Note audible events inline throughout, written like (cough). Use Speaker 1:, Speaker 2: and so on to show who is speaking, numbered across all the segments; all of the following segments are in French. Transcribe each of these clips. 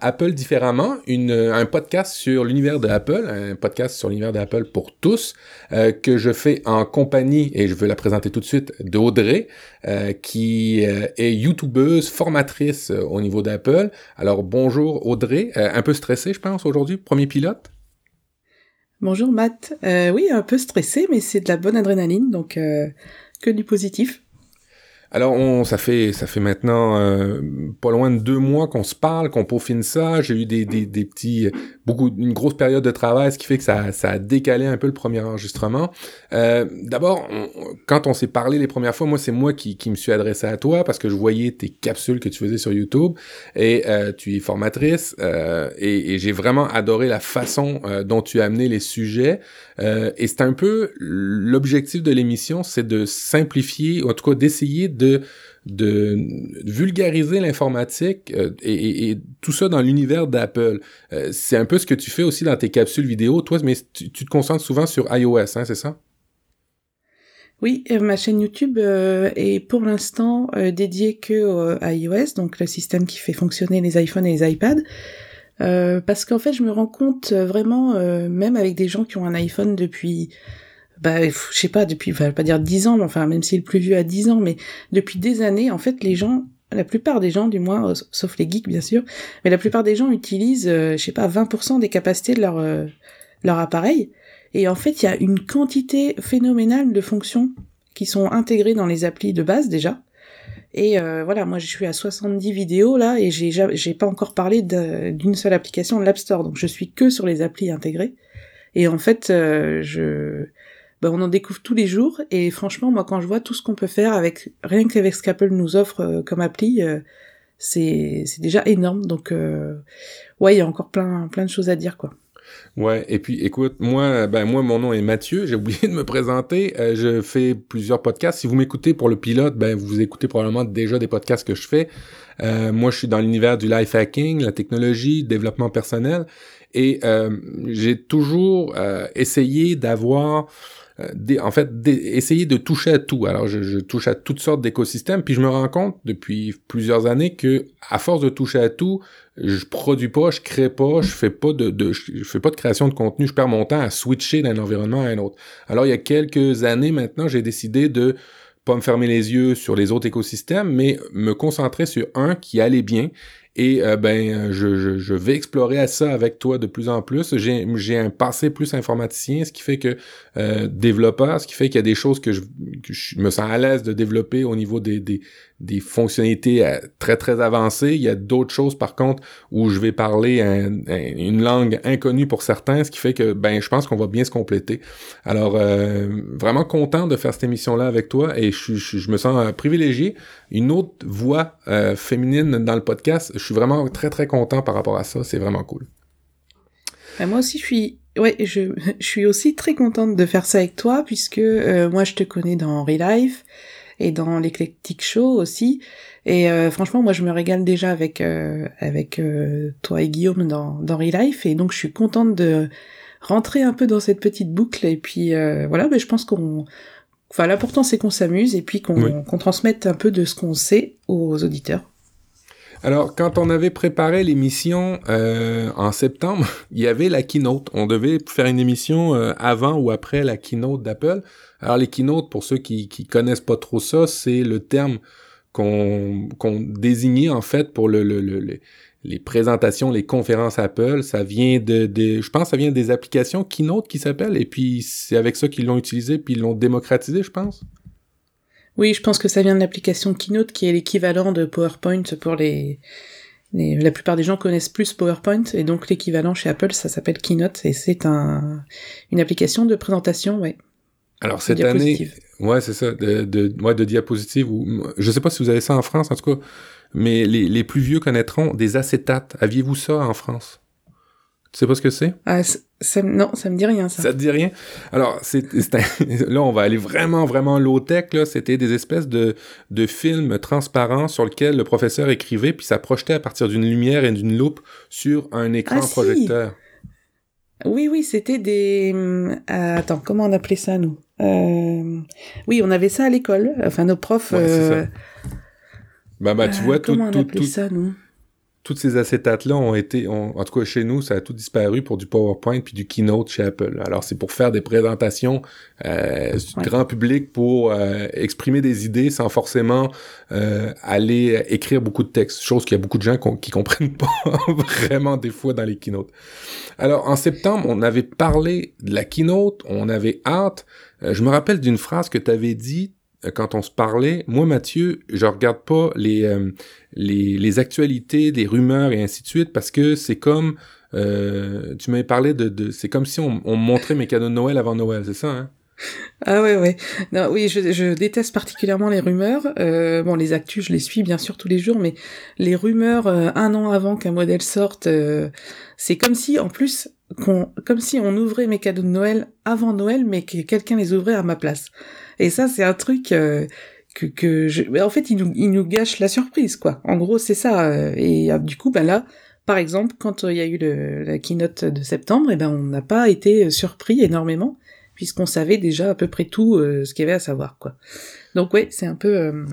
Speaker 1: Apple différemment, une, un podcast sur l'univers de Apple, un podcast sur l'univers d'Apple pour tous, euh, que je fais en compagnie, et je veux la présenter tout de suite, d'Audrey, euh, qui euh, est youtubeuse, formatrice euh, au niveau d'Apple. Alors bonjour Audrey, euh, un peu stressée je pense aujourd'hui, premier pilote?
Speaker 2: Bonjour Matt, oui un peu stressé mais c'est de la bonne adrénaline donc que du positif.
Speaker 1: Alors, ça fait ça fait maintenant euh, pas loin de deux mois qu'on se parle, qu'on peaufine ça. J'ai eu des, des, des, petits beaucoup une grosse période de travail, ce qui fait que ça, ça a décalé un peu le premier enregistrement. Euh, D'abord, quand on s'est parlé les premières fois, moi c'est moi qui, qui me suis adressé à toi parce que je voyais tes capsules que tu faisais sur YouTube et euh, tu es formatrice et, j'ai vraiment adoré la façon dont tu as amené les sujets. Euh, et c'est un peu l'objectif de l'émission, c'est de simplifier, ou en tout cas d'essayer de, de vulgariser l'informatique euh, et, et, tout ça dans l'univers d'Apple. Euh, c'est un peu ce que tu fais aussi dans tes capsules vidéo, toi, mais tu, te concentres souvent sur iOS, hein, c'est ça?
Speaker 2: Oui, ma chaîne YouTube euh, est pour l'instant euh, dédiée que à iOS, donc le système qui fait fonctionner les iPhones et les iPads. Euh, parce qu'en fait, je me rends compte vraiment, euh, même avec des gens qui ont un iPhone depuis, bah, je sais pas, depuis, enfin, je vais pas dire 10 ans, mais enfin, même si le plus vieux a 10 ans, mais depuis des années, en fait, les gens, la plupart des gens, du moins, euh, sauf les geeks, bien sûr, mais la plupart des gens utilisent, je sais pas, 20% des capacités de leur, leur appareil. Et en fait, il y a une quantité phénoménale de fonctions qui sont intégrées dans les applis de base, déjà. Et euh, voilà, moi je suis à 70 vidéos là et j'ai j'ai pas encore parlé d'une seule application de l'App Store, donc je suis que sur les applis intégrées. Et en fait, euh, je ben, on en découvre tous les jours et franchement, moi quand je vois tout ce qu'on peut faire avec rien qu'avec ce qu'Apple nous offre euh, comme appli, euh, c'est c'est déjà énorme. Donc ouais, il y a encore plein plein de choses à dire quoi.
Speaker 1: Ouais, et puis écoute, moi, ben moi, mon nom est Mathieu. J'ai oublié de me présenter. Euh, je fais plusieurs podcasts. Si vous m'écoutez pour le pilote, ben vous écoutez probablement déjà des podcasts que je fais. Euh, moi, je suis dans l'univers du life hacking, la technologie, développement personnel, et euh, j'ai toujours euh, essayé d'avoir euh, en fait, essayer de toucher à tout. Alors, je, touche à toutes sortes d'écosystèmes, puis je me rends compte depuis plusieurs années que, à force de toucher à tout, je produis pas, je crée pas, je fais pas de, de je fais pas de création de contenu, je perds mon temps à switcher d'un environnement à un autre. Alors, il y a quelques années maintenant, j'ai décidé de pas me fermer les yeux sur les autres écosystèmes, mais me concentrer sur un qui allait bien et euh, ben, je, je, vais explorer ça avec toi de plus en plus. J'ai un passé plus informaticien, ce qui fait que euh, développeur, ce qui fait qu'il y a des choses que je, me sens à l'aise de développer au niveau des, des, des fonctionnalités euh, très très avancées. Il y a d'autres choses par contre où je vais parler un, une langue inconnue pour certains, ce qui fait que ben je pense qu'on va bien se compléter. Alors euh, vraiment content de faire cette émission là avec toi et je, je, me sens privilégié. Une autre voix féminine dans le podcast, suis vraiment très très content par rapport à ça. C'est vraiment cool.
Speaker 2: Ben, moi aussi je suis ouais je, (laughs) je suis aussi très contente de faire ça avec toi puisque euh, moi je te connais dans Relife et dans l'Eclectic Show aussi. Et euh, franchement, moi, je me régale déjà avec euh, avec toi et Guillaume dans dans Relife, et donc je suis contente de rentrer un peu dans cette petite boucle. Et puis voilà, mais je pense qu'on Enfin, l'important c'est qu'on s'amuse et puis qu'on oui. qu'on transmette un peu de ce qu'on sait aux auditeurs.
Speaker 1: Alors, quand on avait préparé l'émission euh, en septembre, (laughs) il y avait la keynote. On devait faire une émission euh, avant ou après la keynote d'Apple. Alors, les keynotes, pour ceux qui, qui connaissent pas trop ça, c'est le terme qu'on désignait en fait pour le, le, le, le les présentations, les conférences Apple, ça vient de, de je pense, ça vient des applications Keynote qui s'appellent, et puis c'est avec ça qu'ils l'ont utilisé, puis ils l'ont démocratisé, je pense.
Speaker 2: Oui, je pense que ça vient de l'application Keynote, qui est l'équivalent de PowerPoint pour les, les, La plupart des gens connaissent plus PowerPoint, et donc l'équivalent chez Apple, ça s'appelle Keynote, et c'est un, une application de présentation, ouais.
Speaker 1: Alors cette année, ouais, c'est ça, de, de, ouais, de diapositives. Ou, je sais pas si vous avez ça en France, en tout cas mais les, les plus vieux connaîtront des acétates. Aviez-vous ça en France? Tu sais pas ce que c'est?
Speaker 2: Ah, ça, non, ça me dit rien, ça.
Speaker 1: Ça te dit rien? Alors, c'est, (laughs) là, on va aller vraiment, vraiment low-tech, là. C'était des espèces de, de films transparents sur lesquels le professeur écrivait, puis ça projetait à partir d'une lumière et d'une loupe sur un écran
Speaker 2: ah,
Speaker 1: projecteur.
Speaker 2: Si. Oui, oui, c'était des... Euh, attends, comment on appelait ça, nous? Euh... Oui, on avait ça à l'école. Enfin, nos profs...
Speaker 1: Ouais,
Speaker 2: euh...
Speaker 1: Ben, ben, tu vois, tout,
Speaker 2: comment on
Speaker 1: tout,
Speaker 2: appelait
Speaker 1: tout,
Speaker 2: ça, nous?
Speaker 1: Toutes ces acétates-là ont été, en tout cas chez nous, ça a tout disparu pour du PowerPoint puis du Keynote chez Apple. Alors c'est pour faire des présentations euh, grand public pour euh, exprimer des idées sans forcément euh, aller écrire beaucoup de texte, chose qu'il y a beaucoup de gens qui comprennent (laughs) pas vraiment des fois dans les Keynotes. Alors en septembre, on avait parlé de la Keynote, on avait hâte. Euh, je me rappelle d'une phrase que tu avais dit quand on se parlait, moi Mathieu, je regarde pas les, euh, les, les, actualités, les rumeurs et ainsi de suite parce que c'est comme euh, tu m'avais parlé de, de c'est comme si on, on, montrait mes cadeaux de Noël avant Noël, c'est ça hein?
Speaker 2: Ah ouais ouais. Non oui je, je déteste particulièrement les rumeurs. Euh, bon les actus je les suis bien sûr tous les jours mais les rumeurs un an avant qu'un modèle sorte c'est comme si en plus qu'on comme si on ouvrait mes cadeaux de Noël avant Noël mais que quelqu'un les ouvrait à ma place et ça, c'est un truc euh, que, que je... en fait, il nous, nous gâche la surprise, quoi. En gros, c'est ça. Euh, et euh, du coup, ben là, par exemple, quand il y a eu le, la keynote de septembre, eh ben on n'a pas été surpris énormément puisqu'on savait déjà à peu près tout ce qu'il y avait à savoir, quoi. Donc ouais, c'est un peu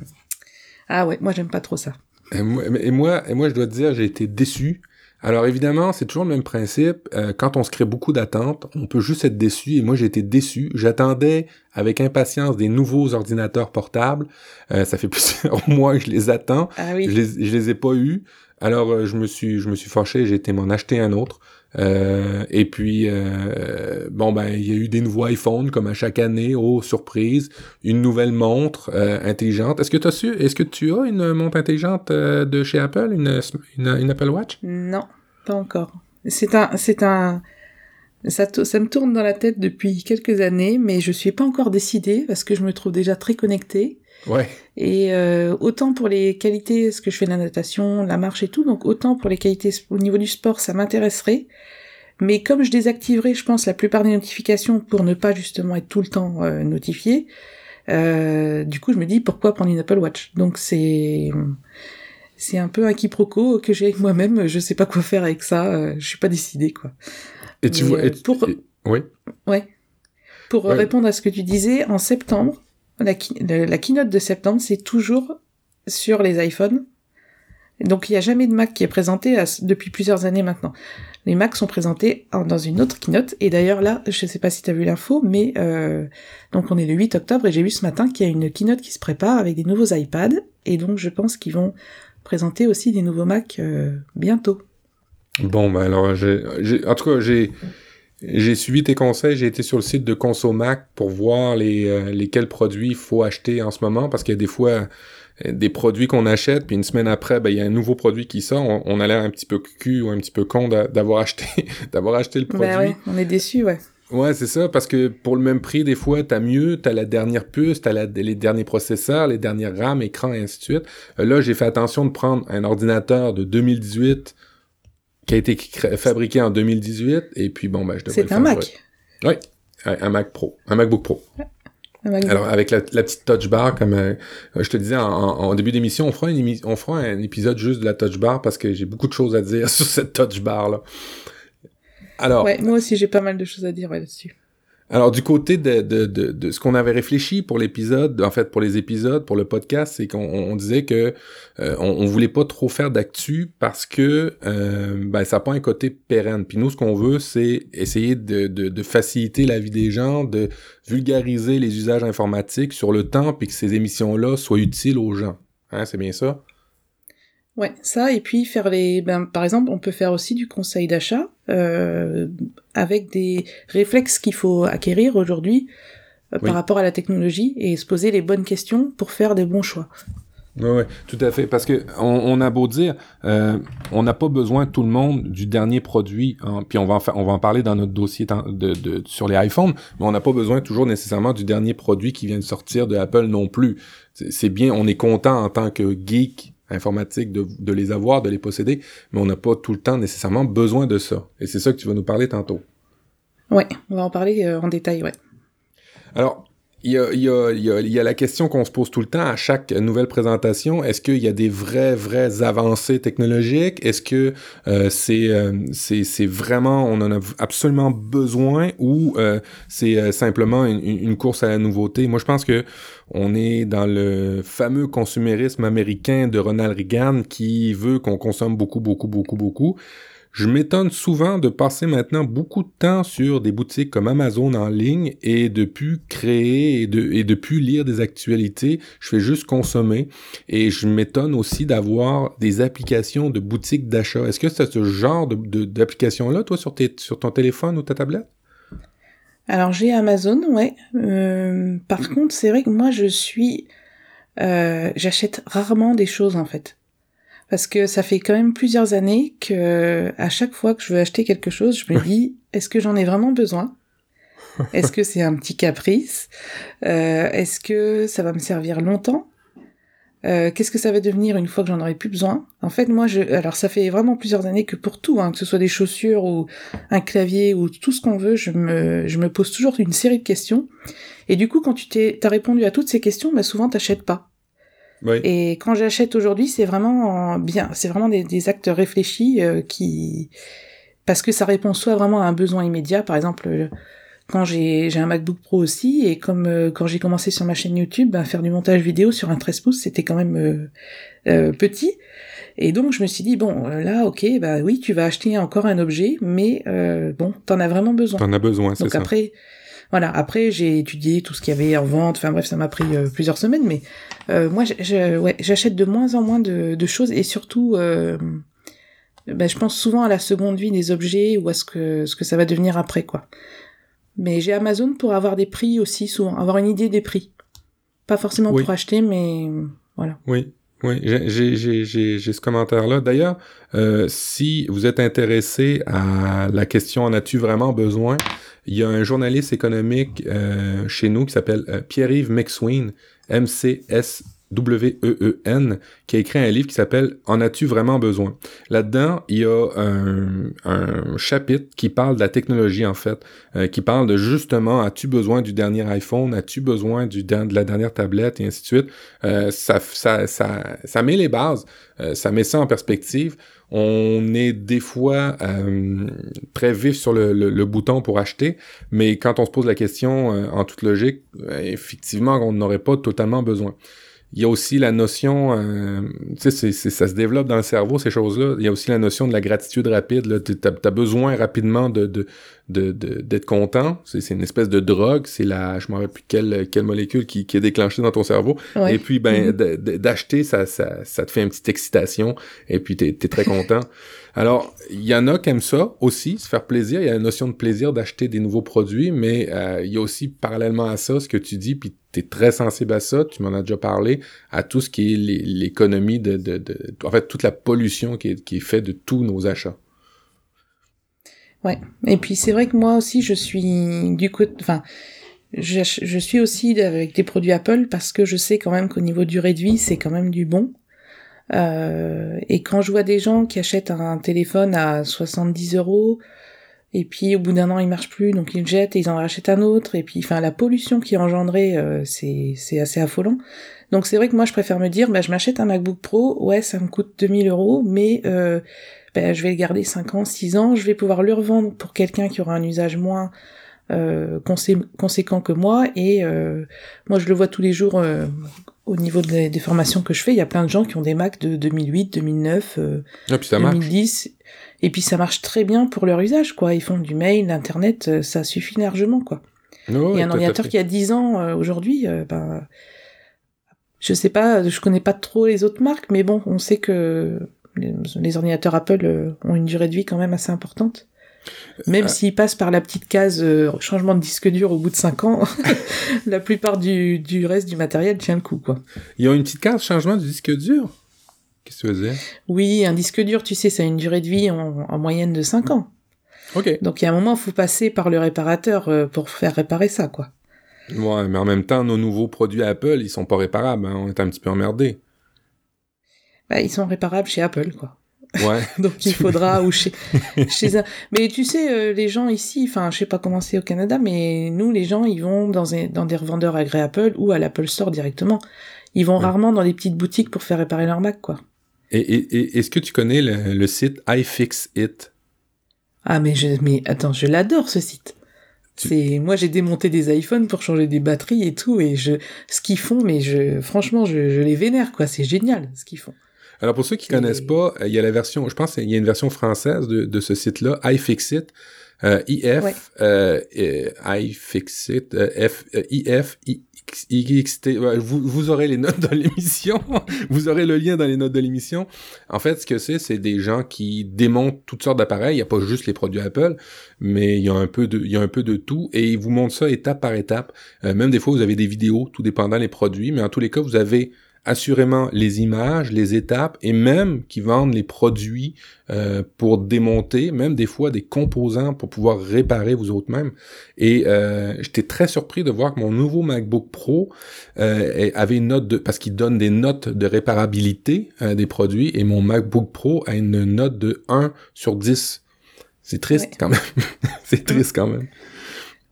Speaker 2: ah ouais, moi j'aime pas trop ça.
Speaker 1: Et moi, et moi, et moi je dois te dire, j'ai été déçu alors évidemment, c'est toujours le même principe. Euh, quand on se crée beaucoup d'attentes, on peut juste être déçu. Et moi, j'ai été déçu. J'attendais avec impatience des nouveaux ordinateurs portables. Euh, ça fait (laughs) plusieurs mois que je les attends.
Speaker 2: Ah oui.
Speaker 1: Je les, je les ai pas eus. Alors euh, je me suis, je me suis fâché. J'ai été m'en acheter un autre. Euh, et puis, euh, bon, ben, il y a eu des nouveaux iPhones, comme à chaque année, oh, surprise, une nouvelle montre euh, intelligente. Est-ce que tu as su, est-ce que tu as une montre intelligente de chez Apple, une, une, Apple Watch?
Speaker 2: Non, pas encore. C'est un, c'est un, ça, ça me tourne dans la tête depuis quelques années, mais je suis pas encore décidée parce que je me trouve déjà très connectée.
Speaker 1: Ouais.
Speaker 2: Et euh, autant pour les qualités, ce que je fais de la natation, la marche et tout, donc autant pour les qualités au niveau du sport, ça m'intéresserait. Mais comme je désactiverai, je pense, la plupart des notifications pour ne pas justement être tout le temps euh, notifié, euh, du coup, je me dis pourquoi prendre une Apple Watch? Donc c'est c'est un peu un quiproquo que j'ai avec moi-même. Je sais pas quoi faire avec ça. Euh, je suis pas décidée quoi.
Speaker 1: Et tu vois, pour oui.
Speaker 2: Ouais. Pour répondre à ce que tu disais, en septembre, la, keynote de septembre, c'est toujours sur les iPhones. Donc il n'y a jamais de Mac qui est présenté depuis plusieurs années maintenant. Les Macs sont présentés dans une autre keynote. Et d'ailleurs là, je ne sais pas si tu as vu l'info, mais euh, donc on est le 8 octobre et j'ai vu ce matin qu'il y a une keynote qui se prépare avec des nouveaux iPads. Et donc je pense qu'ils vont présenter aussi des nouveaux Macs euh, bientôt.
Speaker 1: Bon, bah alors, j'ai, en tout cas, j'ai j'ai suivi tes conseils, j'ai été sur le site de Consomac pour voir les euh, lesquels produits il faut acheter en ce moment parce qu'il y a des fois euh, des produits qu'on achète puis une semaine après ben il y a un nouveau produit qui sort, on, a l'air un petit peu cul ou un petit peu con d'avoir acheté (laughs) d'avoir acheté le ben produit.
Speaker 2: Ben ouais, on est déçu, ouais.
Speaker 1: Ouais, c'est ça, parce que pour le même prix, des fois, t'as mieux, t'as la dernière puce, t'as la, les derniers processeurs, les dernières RAM, écran, et ainsi de suite. Euh, là, j'ai fait attention de prendre un ordinateur de 2018 qui a été fabriqué en 2018 et puis bon ben je devrais
Speaker 2: C'est un Mac.
Speaker 1: Oui, un Mac Pro, un MacBook Pro. Alors avec la, petite touch bar comme euh, je te disais en, début d'émission, on fera une on fera un épisode juste de la touch bar parce que j'ai beaucoup de choses à dire (laughs) sur cette touch bar là.
Speaker 2: Alors Ouais, moi aussi j'ai pas mal de choses à dire là-dessus.
Speaker 1: Alors du côté de, ce qu'on avait réfléchi pour l'épisode, en fait pour les épisodes, pour le podcast, c'est qu'on disait que euh, on, voulait pas trop faire d'actu parce que euh, ben, ça n'a pas un côté pérenne. Puis nous, ce qu'on veut, c'est essayer de, de, faciliter la vie des gens, de vulgariser les usages informatiques sur le temps, puis que ces émissions-là soient utiles aux gens. Hein, c'est bien ça?
Speaker 2: Ouais, ça et puis faire les, ben, par exemple, on peut faire aussi du conseil d'achat euh, avec des réflexes qu'il faut acquérir aujourd'hui euh, par rapport à la technologie et se poser les bonnes questions pour faire des bons choix.
Speaker 1: Oui, ouais, tout à fait. Parce que on, a beau dire, euh, on n'a pas besoin tout le monde du dernier produit. Hein, puis on va en on va en parler dans notre dossier de, de, sur les iPhones, mais on n'a pas besoin toujours nécessairement du dernier produit qui vient de sortir de Apple non plus. C'est bien, on est content en tant que geek informatique de, de, les avoir, de les posséder, mais on n'a pas tout le temps nécessairement besoin de ça. Et c'est ça que tu vas nous parler tantôt.
Speaker 2: Ouais, on va en parler euh, en détail, ouais.
Speaker 1: Alors, il y a, a, y, a, y a, la question qu'on se pose tout le temps à chaque nouvelle présentation. Est-ce qu'il y a des vraies, vraies avancées technologiques? Est-ce que euh, c'est, euh, vraiment, on en a absolument besoin ou euh, c'est euh, simplement une, une, course à la nouveauté? Moi, je pense que on est dans le fameux consumérisme américain de Ronald Reagan qui veut qu'on consomme beaucoup, beaucoup, beaucoup, beaucoup. Je m'étonne souvent de passer maintenant beaucoup de temps sur des boutiques comme Amazon en ligne et de plus créer et de, et de plus lire des actualités. Je fais juste consommer. Et je m'étonne aussi d'avoir des applications de boutiques d'achat. Est-ce que c'est ce genre de, d'application-là, toi, sur, tes, sur ton téléphone ou ta tablette?
Speaker 2: Alors j'ai Amazon, ouais. Euh, par (clears throat) contre, c'est vrai que moi je suis, euh, j'achète rarement des choses en fait parce que ça fait quand même plusieurs années que à chaque fois que je veux acheter quelque chose, je me dis est-ce que j'en ai vraiment besoin? (laughs) Est-ce que c'est un petit caprice? Euh, Est-ce que ça va me servir longtemps? Euh, Qu'est-ce que ça va devenir une fois que j'en aurai plus besoin? En fait, moi, je, alors ça fait vraiment plusieurs années que pour tout, hein, que ce soit des chaussures ou un clavier ou tout ce qu'on veut, je me, je me pose toujours une série de questions. Et du coup, quand tu t'es, t'as répondu à toutes ces questions, bah souvent t'achètes pas. Et quand j'achète aujourd'hui, c'est vraiment bien, c'est vraiment des, actes réfléchis euh, qui, parce que ça répond soit vraiment à un besoin immédiat, par exemple euh, quand j'ai j'ai un MacBook Pro aussi et comme euh, quand j'ai commencé sur ma chaîne YouTube, ben, faire du montage vidéo sur un 13 pouces, c'était quand même petit. Et donc je me suis dit bon là ok bah oui tu vas acheter encore un objet mais bon t'en as vraiment besoin.
Speaker 1: T'en as besoin c'est ça.
Speaker 2: Donc après voilà, après j'ai étudié tout ce qu'il y avait en vente, enfin bref, ça m'a pris euh, plusieurs semaines, mais euh, moi j'achète de moins en moins de, choses et surtout, euh, ben, je pense souvent à la seconde vie des objets ou à ce que, ce que ça va devenir après, quoi. Mais j'ai Amazon pour avoir des prix aussi souvent, avoir une idée des prix. Pas forcément pour acheter, mais voilà.
Speaker 1: Oui, oui, j'ai ce commentaire-là. D'ailleurs, si vous êtes intéressé à la question en as-tu vraiment besoin, il y a un journaliste économique euh, chez nous qui s'appelle euh, Pierre-Yves McSween, M-C-S W-E-E-N, qui a écrit un livre qui s'appelle En as-tu vraiment besoin? Là-dedans, il y a un, chapitre qui parle de la technologie, en fait, euh, qui parle de justement, as-tu besoin du dernier iPhone? As-tu besoin du, de la dernière tablette? Et ainsi de suite. Euh, ça, ça, ça, ça met les bases, euh, ça met ça en perspective. On est des fois très vif sur le, le, bouton pour acheter, mais quand on se pose la question en toute logique, effectivement, on n'aurait pas totalement besoin. Il y a aussi la notion, euh, tu sais, ça se développe dans le cerveau, ces choses-là. Il y a aussi la notion de la gratitude rapide. Tu as, besoin rapidement de, de, d'être content. C'est une espèce de drogue. C'est la, je me rappelle plus quelle, quelle molécule qui, qui est déclenchée dans ton cerveau. Et puis, ben, mm-hmm. d'acheter, ça, ça, ça te fait une petite excitation. Et puis, t'es es très content. (laughs) Alors, il y en a qui aiment ça aussi, se faire plaisir. Il y a la notion de plaisir d'acheter des nouveaux produits, mais euh, il y a aussi parallèlement à ça ce que tu dis, puis tu es très sensible à ça, tu m'en as déjà parlé, à tout ce qui est l'économie de, de, de, En fait, toute la pollution qui est, faite de tous nos achats.
Speaker 2: Ouais. Et puis c'est vrai que moi aussi je suis du coup, enfin, je, je, suis aussi avec des produits Apple parce que je sais quand même qu'au niveau du réduit c'est quand même du bon. Euh, et quand je vois des gens qui achètent un téléphone à 70 euros et puis au bout d'un an il marche plus donc ils le jettent et ils en rachètent un autre et puis enfin la pollution qui est engendrée euh, c'est c'est assez affolant. Donc c'est vrai que moi je préfère me dire bah je m'achète un MacBook Pro ouais ça me coûte 2000 euros mais euh, ben, je vais le garder 5 ans, 6 ans, je vais pouvoir le revendre pour quelqu'un qui aura un usage moins euh, conséquent que moi, et moi je le vois tous les jours au niveau des, formations que je fais, il y a plein de gens qui ont des Macs de 2008, 2009, 2010, et puis ça marche très bien pour leur usage, quoi. Ils font du mail, l'internet, ça suffit largement, quoi. Oh, et un ordinateur qui a 10 ans aujourd'hui, ben, je sais pas, je connais pas trop les autres marques, mais bon, on sait que les, ordinateurs Apple euh, ont une durée de vie quand même assez importante. Même euh, s'ils passent par la petite case euh, changement de disque dur au bout de 5 ans, (laughs) la plupart du, du, reste du matériel tient le coup, quoi.
Speaker 1: Ils ont une petite case changement de disque dur? Qu'est-ce que tu veux dire?
Speaker 2: Oui, un disque dur, tu sais, ça a une durée de vie en, en moyenne de 5 ans.
Speaker 1: Ok.
Speaker 2: Donc il y a un moment, il faut passer par le réparateur pour faire réparer ça, quoi.
Speaker 1: Ouais, mais en même temps, nos nouveaux produits Apple, ils sont pas réparables. Hein. On est un petit peu emmerdés.
Speaker 2: Bah, ils sont réparables chez Apple, quoi.
Speaker 1: Ouais. (laughs)
Speaker 2: Donc il faudra (laughs) ou chez chez un. Mais tu sais, euh, les gens ici, enfin, je sais pas comment c'est au Canada, mais nous, les gens, ils vont dans, un, dans des revendeurs agré Apple ou à l'Apple Store directement. Ils vont rarement dans des petites boutiques pour faire réparer leur Mac, quoi.
Speaker 1: Et, et, est-ce que tu connais le, le site iFixIt?
Speaker 2: Ah mais je mais attends, je l'adore ce site. C'est moi j'ai démonté des iPhones pour changer des batteries et tout et je ce qu'ils font mais je franchement je, je les vénère quoi, c'est génial ce qu'ils font.
Speaker 1: Alors pour ceux qui connaissent pas, euh, il y a la version, je pense qu'il y a une version française de, de ce site-là, iFixit, euh, IF, euh, iFixit, euh, F, euh, IF, vous, vous aurez les notes dans l'émission, (laughs) vous aurez le lien dans les notes de l'émission. En fait, ce que c'est, c'est des gens qui démontent toutes sortes d'appareils. Il n'y a pas juste les produits Apple, mais il y a un peu de, il y a un peu de tout et ils vous montrent ça étape par étape. Euh, même des fois, vous avez des vidéos, tout dépendant des produits, mais en tous les cas, vous avez assurément les images, les étapes et même qui vendent les produits euh, pour démonter, même des fois des composants pour pouvoir réparer vous autres même. Et euh, j'étais très surpris de voir que mon nouveau MacBook Pro euh, avait une note de parce qu'il donne des notes de réparabilité euh, des produits et mon MacBook Pro a une note de 1 sur 10. (laughs) C'est triste quand même. c'est triste quand même.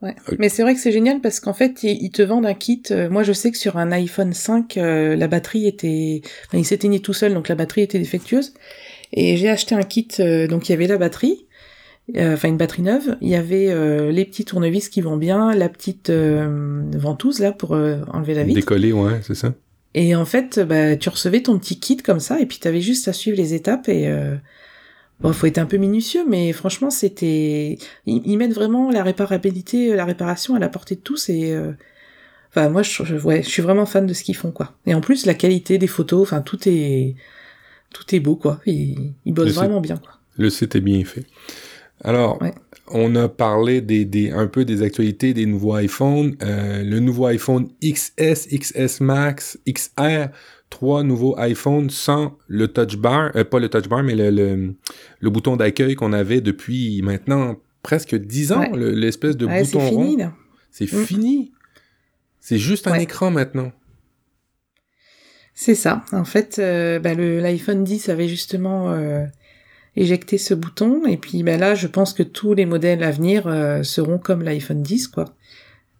Speaker 2: Ouais. Mais c'est vrai que c'est génial parce qu'en fait, ils te vendent un kit. Euh, moi, je sais que sur un iPhone 5, euh, la batterie était, enfin, il s'éteignait tout seul, donc la batterie était défectueuse. Et j'ai acheté un kit, euh, donc il y avait la batterie, enfin une batterie neuve. Il y avait les petits tournevis qui vont bien, la petite ventouse là pour enlever la vitre.
Speaker 1: Décoller, ouais, c'est ça.
Speaker 2: Et en fait, bah, tu recevais ton petit kit comme ça, et puis tu avais juste à suivre les étapes et Bon, faut être un peu minutieux, mais franchement, c'était, ils, mettent vraiment la réparabilité, la réparation à la portée de tous et, euh... enfin, moi, je, je, ouais, je suis vraiment fan de ce qu'ils font, quoi. Et en plus, la qualité des photos, enfin, tout est, tout est beau, quoi. Ils, ils bossent vraiment bien, quoi.
Speaker 1: Le site est bien fait. Alors, ouais. on a parlé des, des, un peu des actualités des nouveaux iPhones. Euh, le nouveau iPhone XS, XS Max, XR trois nouveaux iPhones sans le touch bar, euh, pas le touch bar, mais le, le, le bouton d'accueil qu'on avait depuis maintenant presque dix ans, ouais. l'espèce de
Speaker 2: ouais,
Speaker 1: bouton
Speaker 2: fini,
Speaker 1: rond.
Speaker 2: Là.
Speaker 1: C'est mm. fini. C'est juste un écran maintenant.
Speaker 2: C'est ça. En fait, euh, bah, l'iPhone 10 avait justement euh, éjecté ce bouton, et puis bah, là, je pense que tous les modèles à venir euh, seront comme l'iPhone 10, quoi.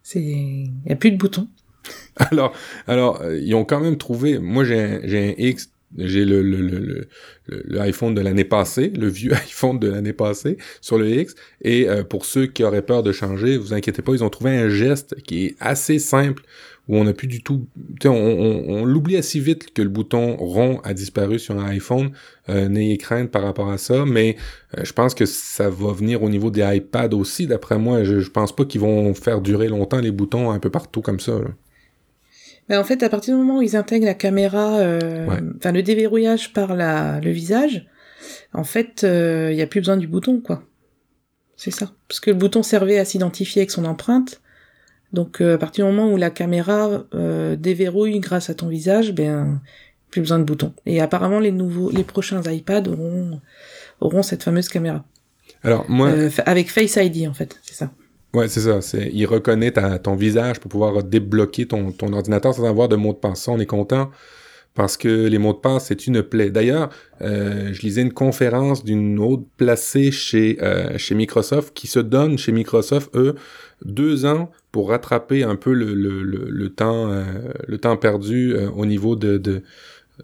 Speaker 2: C'est, il y a plus de boutons. (laughs)
Speaker 1: Alors, alors, euh, ils ont quand même trouvé. Moi, j'ai un, un X, j'ai le, le, le, le, iPhone de l'année passée, le vieux (laughs) iPhone de l'année passée sur le X. Et euh, pour ceux qui auraient peur de changer, vous inquiétez pas, ils ont trouvé un geste qui est assez simple où on n'a plus du tout, on, on, on l'oublie assez vite que le bouton rond a disparu sur un iPhone. Euh, N'ayez crainte par rapport à ça, mais euh, je pense que ça va venir au niveau des iPads aussi. D'après moi, je, je pense pas qu'ils vont faire durer longtemps les boutons un peu partout comme ça.
Speaker 2: Mais en fait, à partir du moment où ils intègrent la caméra, euh, enfin le déverrouillage par la, le visage, en fait, euh, il n'y a plus besoin du bouton, quoi. C'est ça. Parce que le bouton servait à s'identifier avec son empreinte. Donc euh, à partir du moment où la caméra euh, déverrouille grâce à ton visage, ben plus besoin de bouton. Et apparemment les nouveaux, les prochains iPads auront auront cette fameuse caméra.
Speaker 1: Alors moi,
Speaker 2: Euh, avec Face ID en fait, c'est ça.
Speaker 1: Ouais, c'est ça. C'est, il reconnaît ta- ton visage pour pouvoir débloquer ton, ton ordinateur sans avoir de mot de passe. Ça, on est content parce que les mots de passe, c'est une plaie. D'ailleurs, euh, je lisais une conférence d'une autre placée chez euh, chez Microsoft qui se donne chez Microsoft eux deux ans pour rattraper un peu le le, le, le temps euh, le temps perdu euh, au niveau de, de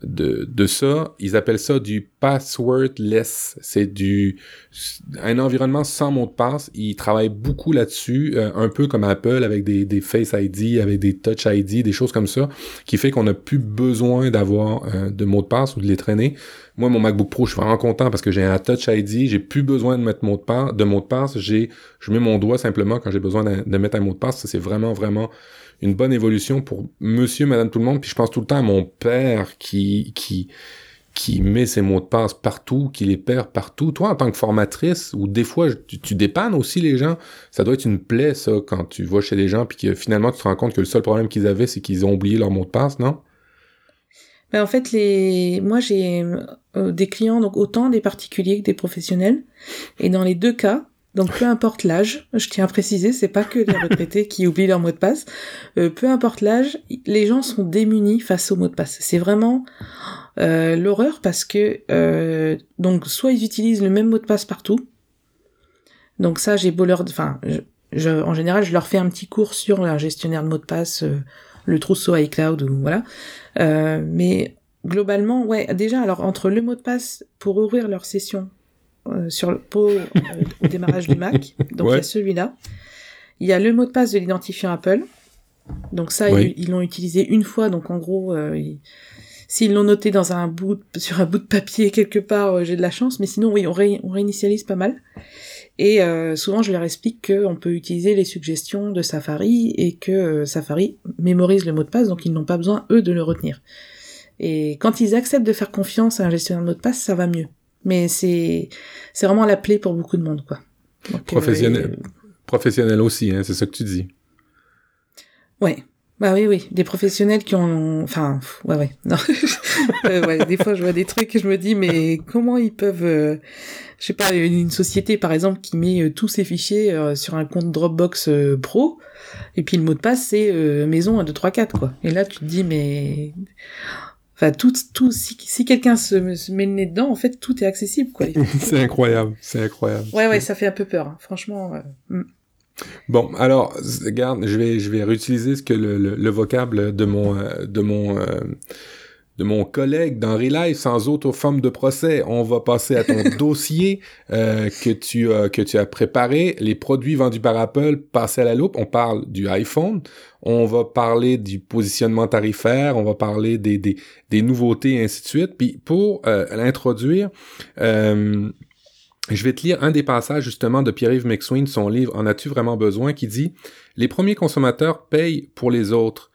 Speaker 1: de, de ça, ils appellent ça du passwordless. C'est du un environnement sans mot de passe. Ils travaillent beaucoup là-dessus, euh, un peu comme Apple avec des, des Face ID, avec des Touch ID, des choses comme ça, qui fait qu'on n'a plus besoin d'avoir euh, de mots de passe ou de les traîner. Moi, mon MacBook Pro, je suis vraiment content parce que j'ai un Touch ID, j'ai plus besoin de mettre mot de passe, de mot de passe. J'ai, je mets mon doigt simplement quand j'ai besoin de, de mettre un mot de passe. Ça, c'est vraiment, vraiment une bonne évolution pour monsieur, madame, tout le monde. Puis je pense tout le temps à mon père qui, qui, qui met ses mots de passe partout, qui les perd partout. Toi, en tant que formatrice, ou des fois, tu, dépannes aussi les gens, ça doit être une plaie, ça, quand tu vas chez des gens, puis que finalement, tu te rends compte que le seul problème qu'ils avaient, c'est qu'ils ont oublié leur mot de passe, non?
Speaker 2: Ben, en fait, les, moi j'ai euh, des clients donc autant des particuliers que des professionnels, et dans les deux cas, donc peu importe l'âge, je tiens à préciser, c'est pas que les (laughs) retraités qui oublient leur mot de passe. Euh, peu importe l'âge, les gens sont démunis face au mot de passe. C'est vraiment Euh, L'horreur parce que euh, donc soit ils utilisent le même mot de passe partout. Donc ça, j'ai beau leur, enfin, je, en général, je leur fais un petit cours sur un gestionnaire de mots de passe, euh, le trousseau iCloud ou voilà. Euh, mais globalement, ouais, déjà, alors entre le mot de passe pour ouvrir leur session euh, sur le pot au démarrage du Mac, donc il y a celui-là. Il y a le mot de passe de l'identifiant Apple. Donc ça, ils l'ont utilisé une fois, donc en gros, s'ils l'ont noté dans un bout, (laughs) sur un bout de papier quelque part, j'ai de la chance. Mais sinon, oui, on, on réinitialise pas mal. Et euh, souvent, je leur explique qu'on peut utiliser les suggestions de Safari et que euh, Safari mémorise le mot de passe, donc ils n'ont pas besoin, eux, de le retenir. Et quand ils acceptent de faire confiance à un gestionnaire de mot de passe, ça va mieux. Mais c'est c'est vraiment la plaie pour beaucoup de monde, quoi.
Speaker 1: professionnel, euh, professionnel aussi, hein, c'est ça que tu dis.
Speaker 2: Ouais, bah oui, oui, des professionnels qui ont, enfin, ouais, ouais, non, (laughs) ouais, des fois je vois des trucs et je me dis mais comment ils peuvent, euh, je sais pas, une société par exemple qui met euh, tous ses fichiers euh, sur un compte Dropbox Pro et puis le mot de passe c'est maison 1 2 3 4 quoi. Et là tu te dis mais, enfin tout, tout, si, si quelqu'un se, se, met le nez dedans en fait tout est accessible quoi. (laughs)
Speaker 1: c'est incroyable, c'est incroyable.
Speaker 2: Ouais ouais, ça fait un peu peur, hein. franchement. Hmm.
Speaker 1: Bon, alors, regarde, je vais, je vais réutiliser ce que le, le, vocable de mon, euh, de mon, euh, de mon collègue dans Relive sans autre forme de procès. On va passer à ton (laughs) dossier euh, que tu as que tu as préparé, les produits vendus par Apple, passer à la loupe. On parle du iPhone, on va parler du positionnement tarifaire, on va parler des des, des nouveautés et ainsi de suite. Puis pour l'introduire. Je vais te lire un des passages justement de Pierre-Yves McSween son livre En as-tu vraiment besoin qui dit Les premiers consommateurs payent pour les autres.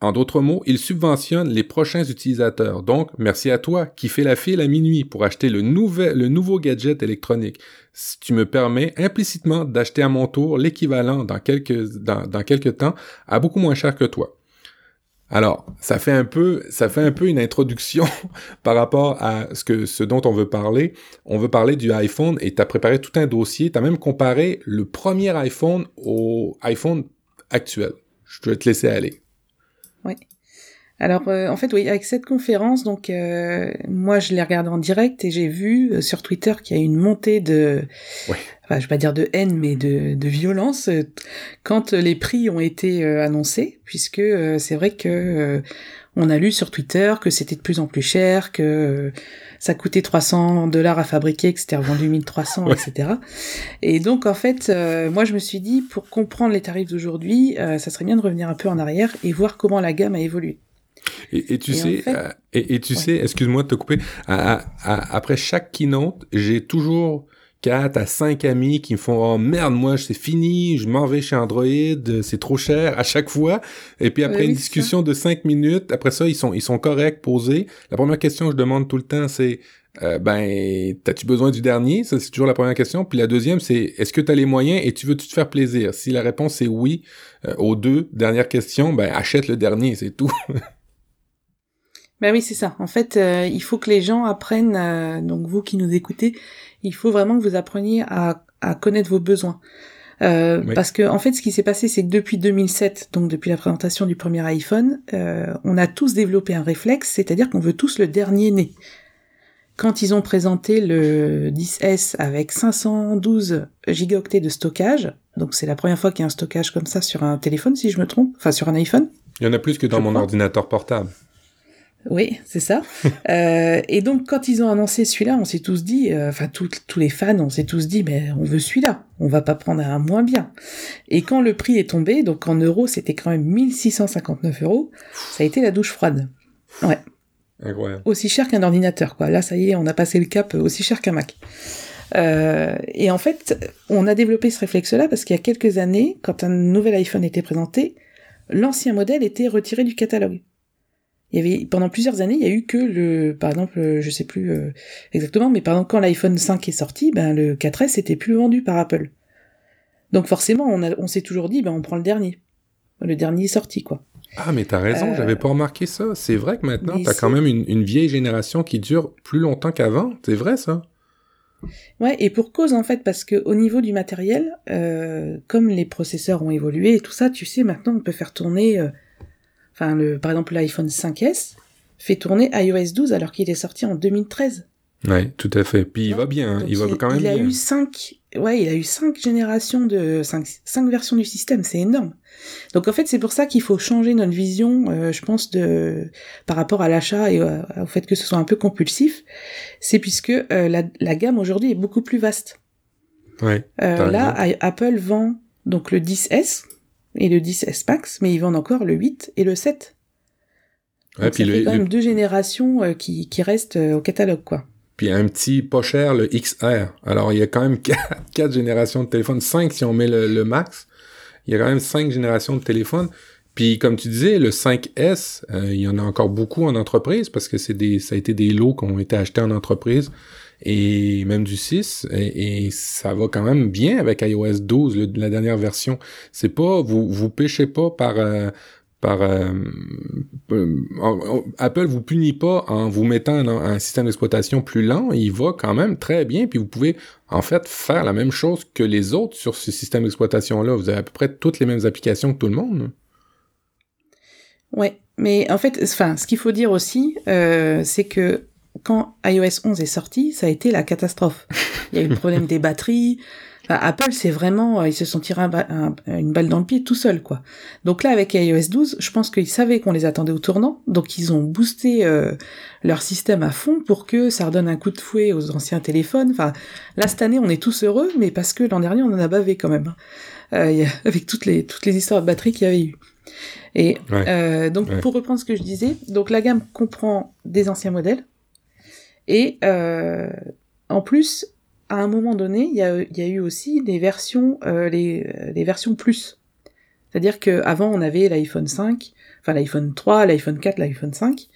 Speaker 1: En d'autres mots, ils subventionnent les prochains utilisateurs. Donc, merci à toi qui fais la file à minuit pour acheter le, nouveau gadget électronique. Si tu me permets implicitement d'acheter à mon tour l'équivalent dans quelques, temps à beaucoup moins cher que toi. Alors, ça fait un peu, ça fait un peu une introduction (laughs) par rapport à ce que, ce dont on veut parler. On veut parler du iPhone et tu as préparé tout un dossier. Tu as même comparé le premier iPhone au iPhone actuel. Je vais te laisser aller.
Speaker 2: Oui. Alors, euh, en fait, oui, avec cette conférence, donc, euh, moi, je l'ai regardé en direct et j'ai vu euh, sur Twitter qu'il y a une montée de, enfin, je vais pas dire de haine, mais de, de violence quand les prix ont été annoncés, puisque c'est vrai que on a lu sur Twitter que c'était de plus en plus cher, que ça coûtait 300 dollars à fabriquer, que c'était revendu 1300, etc. Et donc, en fait, moi, je me suis dit, pour comprendre les tarifs d'aujourd'hui, ça serait bien de revenir un peu en arrière et voir comment la gamme a évolué.
Speaker 1: Et, tu sais, euh, et, tu sais, excuse-moi de te couper, après chaque keynote, j'ai toujours quatre à cinq amis qui me font oh merde moi c'est fini je m'en vais chez Android c'est trop cher à chaque fois. Et puis après une discussion de cinq minutes après ça ils sont ils sont corrects posés. La première question que je demande tout le temps c'est euh, ben t'as-tu besoin du dernier? Ça c'est toujours la première question. Puis la deuxième c'est est-ce que t'as les moyens et tu veux -tu te faire plaisir? Si la réponse est oui euh, aux deux dernières questions ben achète le dernier c'est tout (laughs)
Speaker 2: Ben oui, c'est ça. En fait, euh, il faut que les gens apprennent, euh, donc vous qui nous écoutez, il faut vraiment que vous appreniez à, à connaître vos besoins. Euh, Parce que en fait, ce qui s'est passé, c'est que depuis 2007, donc depuis la présentation du premier iPhone, euh, on a tous développé un réflexe, c'est-à-dire qu'on veut tous le dernier né. Quand ils ont présenté le 10S avec 512 gigaoctets de stockage, donc c'est la première fois qu'il y a un stockage comme ça sur un téléphone, si je me trompe, enfin sur un iPhone.
Speaker 1: Il y en a plus que dans mon ordinateur portable.
Speaker 2: Oui, c'est ça. (laughs) euh, et donc quand ils ont annoncé celui-là, on s'est tous dit, euh, enfin tous les fans, on s'est tous dit, mais on veut celui-là, on va pas prendre un moins bien. Et quand le prix est tombé, donc en euros c'était quand même 1659 euros, ça a été la douche froide. Ouais.
Speaker 1: Incroyable.
Speaker 2: Aussi cher qu'un ordinateur, quoi. Là, ça y est, on a passé le cap aussi cher qu'un Mac. Euh, et en fait, on a développé ce réflexe-là parce qu'il y a quelques années, quand un nouvel iPhone était présenté, l'ancien modèle était retiré du catalogue il y avait pendant plusieurs années, il y a eu que le, par exemple, euh, je sais plus euh, exactement, mais par exemple quand l'iPhone 5 est sorti, ben le 4S était plus vendu par Apple. Donc forcément, on, a, on s'est toujours dit, ben on prend le dernier, le dernier sorti quoi.
Speaker 1: Ah mais t'as raison, j'avais pas remarqué ça. C'est vrai que maintenant t'as quand même une, une, vieille génération qui dure plus longtemps qu'avant. C'est vrai ça.
Speaker 2: Ouais, et pour cause en fait, parce que au niveau du matériel, euh, comme les processeurs ont évolué et tout ça, tu sais, maintenant on peut faire tourner Enfin, le, par exemple, l'iPhone 5S, fait tourner iOS 12 alors qu'il est sorti en 2013.
Speaker 1: Ouais, tout à fait. Puis il va bien, il va quand même
Speaker 2: il a
Speaker 1: bien.
Speaker 2: eu cinq, ouais, il a eu cinq générations de cinq, cinq versions du système, c'est énorme. Donc en fait, c'est pour ça qu'il faut changer notre vision, euh, je pense, de par rapport à l'achat et euh, au fait que ce soit un peu compulsif. C'est puisque euh, la, la gamme aujourd'hui est beaucoup plus vaste.
Speaker 1: Ouais.
Speaker 2: Euh, là, Apple vend donc le 10S et le 10S Max, mais ils vendent encore le 8 et le 7.
Speaker 1: Ouais,
Speaker 2: Donc
Speaker 1: puis
Speaker 2: ça
Speaker 1: le-
Speaker 2: fait quand
Speaker 1: le-
Speaker 2: même deux générations euh, qui, qui restent euh, au catalogue, quoi.
Speaker 1: Puis un petit pas cher, le XR. Alors, il y a quand même (laughs) quatre, quatre générations de téléphones, cinq si on met le, le max. Il y a quand même cinq générations de téléphones. Puis, comme tu disais, le 5S, euh, il y en a encore beaucoup en entreprise parce que c'est des, ça a été des lots qui ont été achetés en entreprise et même du 6 et, ça va quand même bien avec iOS 12, le- la dernière version. C'est pas, vous, vous pêchez pas par, euh, par euh, euh, Apple vous punit pas en vous mettant un, un système d'exploitation plus lent, il va quand même très bien, puis vous pouvez en fait faire la même chose que les autres sur ce système d'exploitation-là. Vous avez à peu près toutes les mêmes applications que tout le monde.
Speaker 2: Ouais, mais en fait, enfin, ce qu'il faut dire aussi, euh, c'est que quand iOS 11 est sorti, ça a été la catastrophe. Il y a eu le (laughs) problème des batteries. Enfin, Apple, c'est vraiment, euh, ils se sont tirés un ba- un- une balle dans le pied tout seul, quoi. Donc là, avec iOS 12, je pense qu'ils savaient qu'on les attendait au tournant, donc ils ont boosté euh, leur système à fond pour que ça redonne un coup de fouet aux anciens téléphones. Enfin, là cette année, on est tous heureux, mais parce que l'an dernier, on en a bavé quand même, hein. Euh, avec toutes les toutes les histoires de batterie qu'il y avait eu. Et
Speaker 1: Ouais.
Speaker 2: euh, donc
Speaker 1: Ouais.
Speaker 2: pour reprendre ce que je disais, donc la gamme comprend des anciens modèles et euh, en plus à un moment donné il y a, il y a eu aussi les versions euh, les, les versions plus. C'est-à-dire que avant on avait l'iPhone 5, enfin l'iPhone 3, l'iPhone 4, l'iPhone 5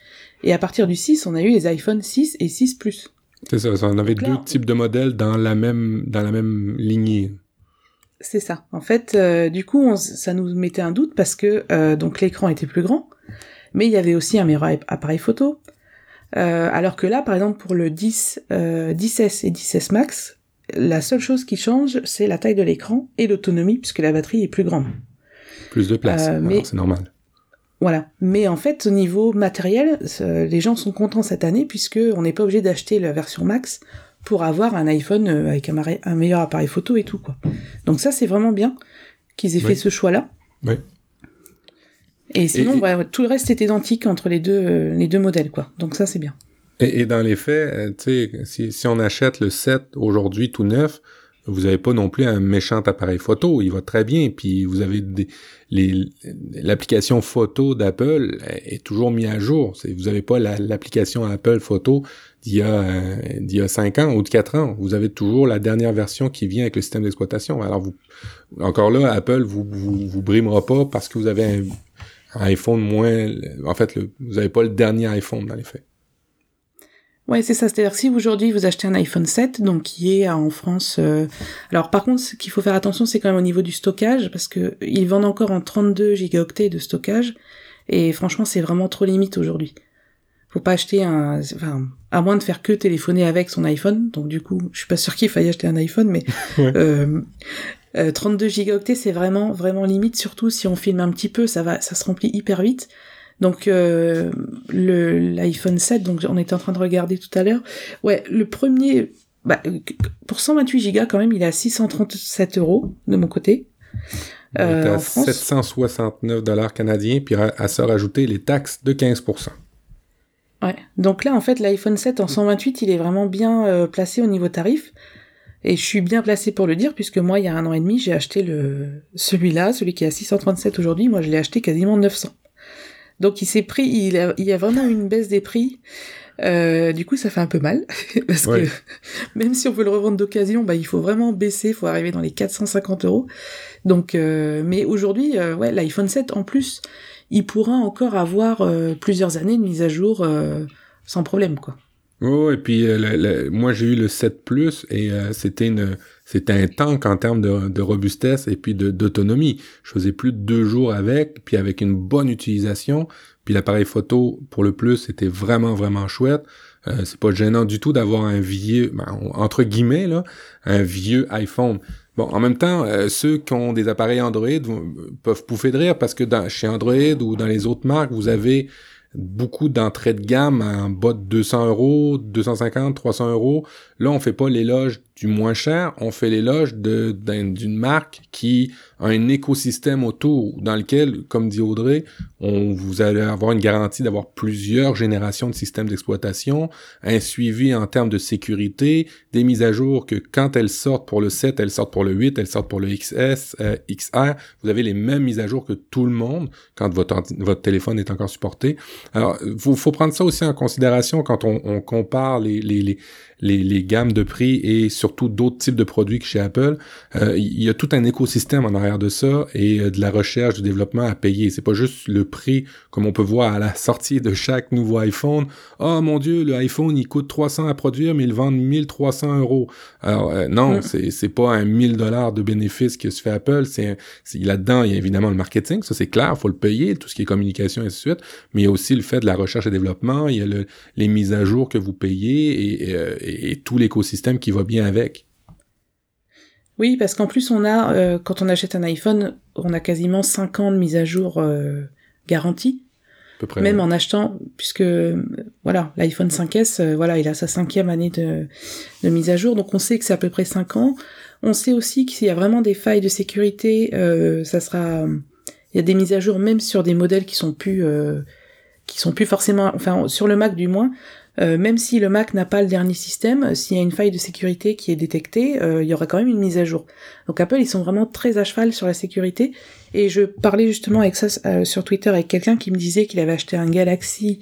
Speaker 2: et à partir du 6 on a eu les iPhone 6 et 6 plus.
Speaker 1: C'est ça, on avait
Speaker 2: Donc
Speaker 1: deux types de modèles dans la même, dans la même lignée.
Speaker 2: C'est ça. En fait, euh, du coup, on ça nous mettait un doute parce que euh, donc l'écran était plus grand, mais il y avait aussi un meilleur app- appareil photo. Euh, alors que là, par exemple, pour le 10, euh, 10S et 10S Max, la seule chose qui change, c'est la taille de l'écran et l'autonomie, puisque la batterie est plus grande.
Speaker 1: Plus de place.
Speaker 2: Euh, mais-
Speaker 1: c'est normal.
Speaker 2: Voilà. Mais en fait, au niveau matériel, euh, les gens sont contents cette année, puisque on n'est pas obligé d'acheter la version Max pour avoir un iPhone euh, avec un, meilleur appareil photo et tout, quoi. Donc ça, c'est vraiment bien qu'ils aient
Speaker 1: Oui.
Speaker 2: fait ce choix-là.
Speaker 1: Oui.
Speaker 2: Et sinon,
Speaker 1: et-
Speaker 2: ouais, tout le reste est identique entre les deux, euh, les deux modèles, quoi. Donc ça, c'est bien.
Speaker 1: Et, et dans les faits, euh, si, si on achète le 7 aujourd'hui tout neuf, vous avez pas non plus un méchant appareil photo, il va très bien, puis vous avez l'application photo d'Apple est toujours mise à jour. Vous avez pas la- l'application Apple Photo d'il y a euh, y a 5 ans ou de 4 ans. Vous avez toujours la dernière version qui vient avec le système d'exploitation. Alors vous, encore là, Apple vous, vous, vous brimera pas parce que vous avez un, un iPhone moins, en fait, le, vous avez pas le dernier iPhone dans les faits.
Speaker 2: Ouais, c'est ça. C'est-à-dire si aujourd'hui vous achetez un iPhone 7, donc qui est en France. euh, Alors par contre, ce qu'il faut faire attention, c'est quand même au niveau du stockage, parce que ils vendent encore en 32 gigaoctets de stockage, et franchement, c'est vraiment trop limite aujourd'hui. Faut pas acheter un, enfin, à moins de faire que téléphoner avec son iPhone. Donc du coup, je suis pas sûr qu'il faille acheter un iPhone, mais (laughs)
Speaker 1: Ouais.
Speaker 2: euh, euh, 32 gigaoctets, c'est vraiment vraiment limite. Surtout si on filme un petit peu, ça va, ça se remplit hyper vite. Donc euh, le l'iPhone 7, donc on était en train de regarder tout à l'heure. Ouais, le premier, bah, euh, pour 128 Go quand même, il est à 637 euros de mon côté.
Speaker 1: Il
Speaker 2: Euh,
Speaker 1: est à
Speaker 2: en France,
Speaker 1: 769 dollars canadiens, puis à, à se rajouter les taxes de 15%.
Speaker 2: Ouais. Donc là, en fait, l'iPhone 7 en 128, il est vraiment bien euh, placé au niveau tarif. Et je suis bien placé pour le dire, puisque moi, il y a un an et demi, j'ai acheté le celui-là, celui qui est à 637 aujourd'hui. Moi, je l'ai acheté quasiment 900. Donc il s'est pris, il, a- il y a vraiment une baisse des prix. Euh, du coup, ça fait un peu mal, (laughs) parce
Speaker 1: Ouais.
Speaker 2: que (laughs) même si on veut le revendre d'occasion, bah, il faut vraiment baisser, il faut arriver dans les 450 euros. Donc, euh, mais aujourd'hui, ouais, l'iPhone 7, en plus, il pourra encore avoir euh, plusieurs années de mise à jour euh, sans problème, quoi.
Speaker 1: Oh, et puis euh, moi j'ai eu le 7 Plus et c'était un tank en termes de, robustesse et puis d'autonomie. Je faisais plus de deux jours avec, puis avec une bonne utilisation. Puis l'appareil photo pour le Plus c'était vraiment vraiment chouette. Euh, c'est pas gênant du tout d'avoir un vieux, ben, entre guillemets là, un vieux iPhone. Bon, en même temps, euh, ceux qui ont des appareils Android peuvent pouffer de rire parce que chez Android ou dans les autres marques, vous avez beaucoup d'entrées de gamme en bas de 200 euros, 250, 300 euros. Là, on fait pas l'éloge du moins cher, on fait l'éloge d'une marque qui a un écosystème autour dans lequel, comme dit Audrey, on vous allez avoir une garantie d'avoir plusieurs générations de systèmes d'exploitation, un suivi en termes de sécurité, des mises à jour que quand elles sortent pour le 7, elles sortent pour le 8, elles sortent pour le XS, euh, XR, vous avez les mêmes mises à jour que tout le monde quand votre, téléphone est encore supporté. Alors, il faut, prendre ça aussi en considération quand on, compare les, les, les, gammes de prix et surtout d'autres types de produits que chez Apple. Euh, il y a tout un écosystème en arrière de ça et euh, de la recherche, du développement à payer. C'est pas juste le prix comme on peut voir à la sortie de chaque nouveau iPhone. Oh mon dieu, le iPhone il coûte 300 à produire mais il vend 1300 euros. Alors euh, non, mm. c'est c'est pas un 1000 dollars de bénéfice que se fait Apple. C'est là-dedans il y a évidemment le marketing, ça c'est clair, faut le payer, tout ce qui est communication et ainsi de suite. Mais il y a aussi le fait de la recherche et développement, il y a le, les mises à jour que vous payez et, et et, tout l'écosystème qui va bien avec.
Speaker 2: Oui, parce qu'en plus on a, euh, quand on achète un iPhone, on a quasiment 5 ans de mise à jour euh, garantie. Près, même en achetant, puisque voilà, l'iPhone 5S, euh, voilà, il a sa cinquième année de, de, mise à jour, donc on sait que c'est à peu près 5 ans. On sait aussi qu'il y a vraiment des failles de sécurité, ça sera, il y a des mises à jour même sur des modèles qui sont plus, qui sont plus forcément, enfin sur le Mac du moins, euh, même si le Mac n'a pas le dernier système, s'il y a une faille de sécurité qui est détectée, euh, il y aura quand même une mise à jour. Donc Apple, ils sont vraiment très à cheval sur la sécurité. Et je parlais justement avec ça euh, sur Twitter avec quelqu'un qui me disait qu'il avait acheté un Galaxy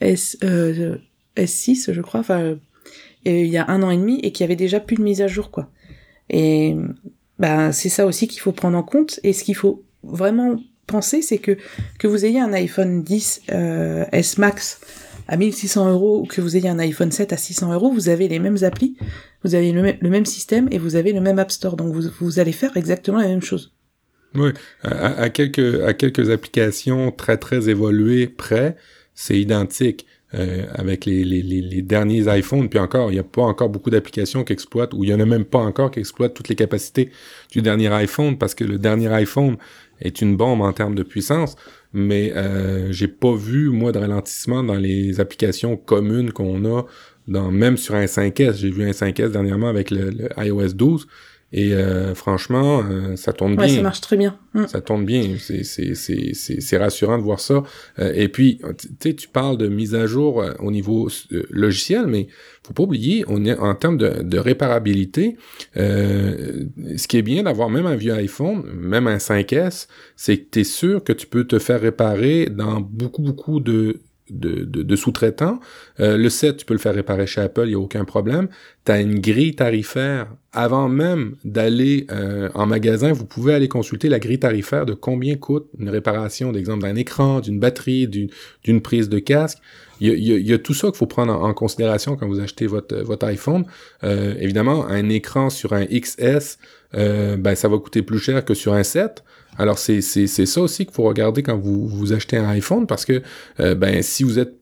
Speaker 2: S, S6, je crois, enfin, il y a un an et demi, et qui avait déjà plus de mise à jour, quoi. Et bah, c'est ça aussi qu'il faut prendre en compte. Et ce qu'il faut vraiment penser, c'est que que vous ayez un iPhone 10 S Max à 1600 euros ou que vous ayez un iPhone 7 à 600 euros, vous avez les mêmes applis, vous avez le, même système et vous avez le même App Store. Donc vous, vous allez faire exactement la même chose.
Speaker 1: Oui, à, quelques, à quelques applications très très évoluées près, c'est identique. Euh, avec les, les, les, derniers iPhones, puis encore, il n'y a pas encore beaucoup d'applications qui exploitent, ou il n'y en a même pas encore qui exploitent toutes les capacités du dernier iPhone, parce que le dernier iPhone est une bombe en termes de puissance mais euh, j'ai pas vu moi de ralentissement dans les applications communes qu'on a dans même sur un 5S. J'ai vu un 5S dernièrement avec le, le iOS 12 et euh, franchement, euh, ça tourne
Speaker 2: ouais,
Speaker 1: bien.
Speaker 2: ça marche très bien.
Speaker 1: Mm. Ça tourne bien. C'est, rassurant de voir ça. Euh, et puis, tu sais, tu parles de mise à jour au niveau logiciel, mais faut pas oublier, on est en termes de, de réparabilité. ce qui est bien d'avoir même un vieux iPhone, même un 5S, c'est que tu es sûr que tu peux te faire réparer dans beaucoup, beaucoup de de, sous-traitants. Euh, le 7, tu peux le faire réparer chez Apple, il n'y a aucun problème. Tu as une grille tarifaire. Avant même d'aller euh, en magasin, vous pouvez aller consulter la grille tarifaire de combien coûte une réparation, d'exemple, d'un écran, d'une batterie, d'une prise de casque. Il y a, tout ça qu'il faut prendre en, considération quand vous achetez votre, votre iPhone. Euh, évidemment, un écran sur un XS, ben, ça va coûter plus cher que sur un 7. Alors c'est ça aussi qu'il faut regarder quand vous, vous achetez un iPhone parce que euh, ben si vous êtes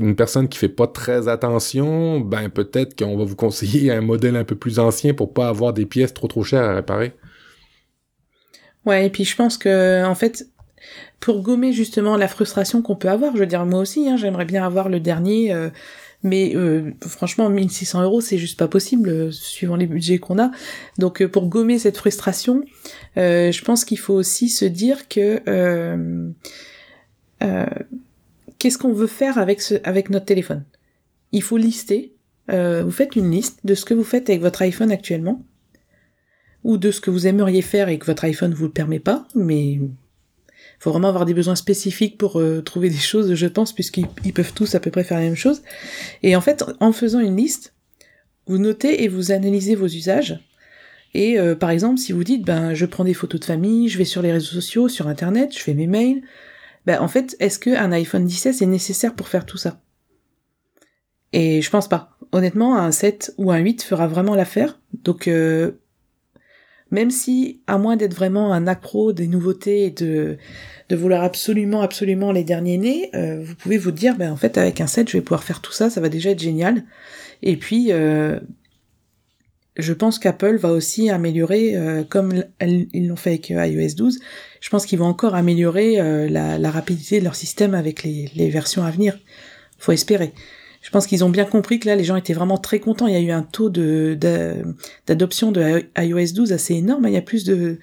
Speaker 1: une personne qui fait pas très attention, ben peut-être qu'on va vous (laughs) conseiller un modèle un peu plus ancien pour pas avoir des pièces trop trop chères à réparer.
Speaker 2: Ouais, et puis je pense que en fait pour gommer justement la frustration qu'on peut avoir, je veux dire moi aussi, hein, j'aimerais bien avoir le dernier euh, mais euh, franchement, 1600 euros, c'est juste pas possible, euh, suivant les budgets qu'on a. Donc euh, pour gommer cette frustration, je pense qu'il faut aussi se dire que qu'est-ce qu'on veut faire avec, ce, avec notre téléphone? Il faut lister. vous faites une liste de ce que vous faites avec votre iPhone actuellement, ou de ce que vous aimeriez faire et que votre iPhone vous le permet pas, mais faut vraiment avoir des besoins spécifiques pour euh, trouver des choses, je pense, puisqu'ils peuvent tous à peu près faire la même chose. Et en fait, en faisant une liste, vous notez et vous analysez vos usages. Et euh, par exemple, si vous dites, ben, je prends des photos de famille, je vais sur les réseaux sociaux, sur Internet, je fais mes mails, ben, en fait, est-ce qu'un iPhone 16 est nécessaire pour faire tout ça? Et je pense pas. Honnêtement, un 7 ou un 8 fera vraiment l'affaire. Donc, euh, même si, à moins d'être vraiment un accro des nouveautés et de, de vouloir absolument, absolument les derniers nés, euh, vous pouvez vous dire, ben en fait, avec un set, je vais pouvoir faire tout ça, ça va déjà être génial. Et puis, euh, je pense qu'Apple va aussi améliorer, euh, comme ils l'ont fait avec iOS 12, je pense qu'ils vont encore améliorer la, rapidité de leur système avec les, les versions à venir. Faut espérer. Je pense qu'ils ont bien compris que là, les gens étaient vraiment très contents. Il y a eu un taux de d'adoption de, iOS 12 assez énorme. Il y a plus de,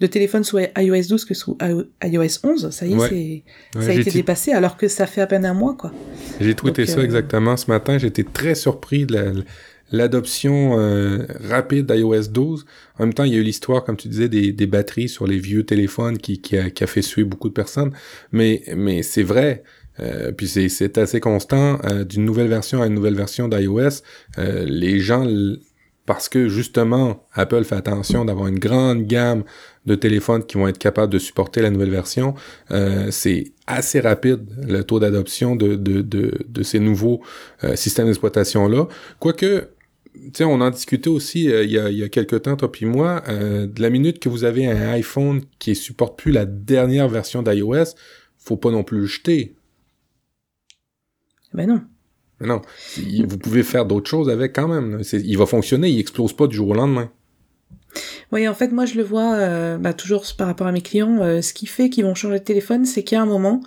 Speaker 2: de téléphones sous iOS 12 que sous iOS 11. Ça y est, ça a été dépassé alors que ça fait à peine un mois, quoi.
Speaker 1: J'ai tweeté ça exactement ce matin. J'étais très surpris de la, l'adoption euh, rapide d'iOS 12. En même temps, il y a eu l'histoire, comme tu disais, des, des, batteries sur les vieux téléphones qui, qui, a, qui a fait suer beaucoup de personnes. Mais, mais c'est vrai. Euh, puis c'est assez constant euh, d'une nouvelle version à une nouvelle version d'iOS. les gens, parce que justement, Apple fait attention d'avoir une grande gamme de téléphones qui vont être capables de supporter la nouvelle version, c'est assez rapide le taux d'adoption de, ces nouveaux systèmes d'exploitation-là. Quoique, sais, on en discutait aussi euh, il, y a, y a quelques temps, toi puis moi, euh, de la minute que vous avez un iPhone qui supporte plus la dernière version d'iOS, faut pas non plus le jeter.
Speaker 2: Ben non.
Speaker 1: Non. vous pouvez faire d'autres choses avec quand même. Il va fonctionner, il explose pas du jour au lendemain.
Speaker 2: Oui, en fait, moi je le vois euh, bah, toujours par rapport à mes clients. ce qui fait qu'ils vont changer de téléphone, c'est qu'à un moment,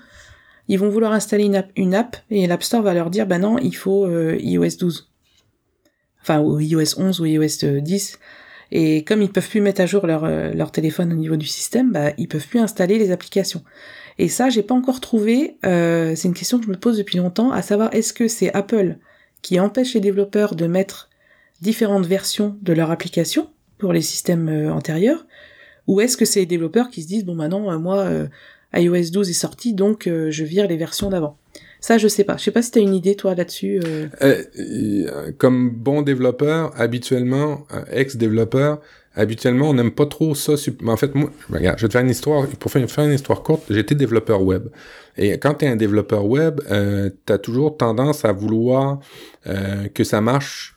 Speaker 2: ils vont vouloir installer une app, une app et l'App Store va leur dire, bah non, il faut iOS 12 enfin ou iOS 11 ou iOS 10. Et comme ils peuvent plus mettre à jour leur, euh, leur téléphone au niveau du système, bah, ils peuvent plus installer les applications. Et ça, j'ai pas encore trouvé. Euh, c'est une question que je me pose depuis longtemps, à savoir est-ce que c'est Apple qui empêche les développeurs de mettre différentes versions de leur application pour les systèmes euh, antérieurs, ou est-ce que c'est les développeurs qui se disent bon maintenant moi iOS 12 est sorti donc je vire les versions d'avant. Ça, je sais pas. Je sais pas si tu as une idée, toi, là-dessus. Euh...
Speaker 1: Euh, comme bon développeur, habituellement, ex-développeur, habituellement, on n'aime pas trop ça. En fait, moi, regarde, je vais te faire une histoire. Pour faire une histoire courte, j'étais développeur web. Et quand tu es un développeur web, euh, tu as toujours tendance à vouloir euh, que ça marche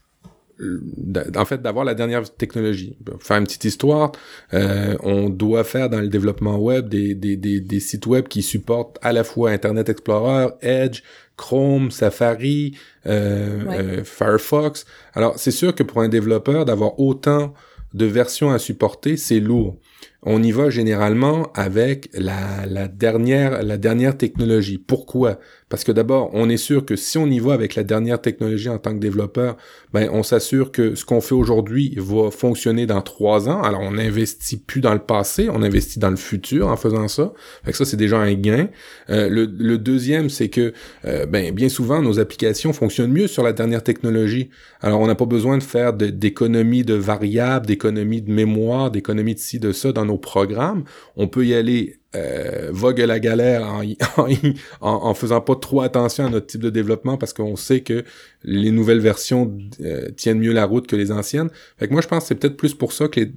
Speaker 1: en fait d'avoir la dernière technologie. Pour faire une petite histoire, euh, on doit faire dans le développement web des, des, des, des, sites web qui supportent à la fois Internet Explorer, Edge, Chrome, Safari, euh, euh, Firefox. Alors c'est sûr que pour un développeur d'avoir autant de versions à supporter, c'est lourd on y va généralement avec la, la, dernière, la dernière technologie. Pourquoi? Parce que d'abord, on est sûr que si on y va avec la dernière technologie en tant que développeur, ben, on s'assure que ce qu'on fait aujourd'hui va fonctionner dans trois ans. Alors, on n'investit plus dans le passé, on investit dans le futur en faisant ça. Fait que ça, c'est déjà un gain. Euh, le, deuxième, c'est que, euh, ben, bien souvent, nos applications fonctionnent mieux sur la dernière technologie. Alors, on n'a pas besoin de faire d'économies de, variables, d'économies de mémoire, d'économies de ci, de ça dans nos programme, on peut y aller euh, vogue la galère (laughs) en, en, faisant pas trop attention à notre type de développement parce qu'on sait que les nouvelles versions euh, tiennent mieux la route que les anciennes. Fait que moi je pense que c'est peut-être plus pour ça que les...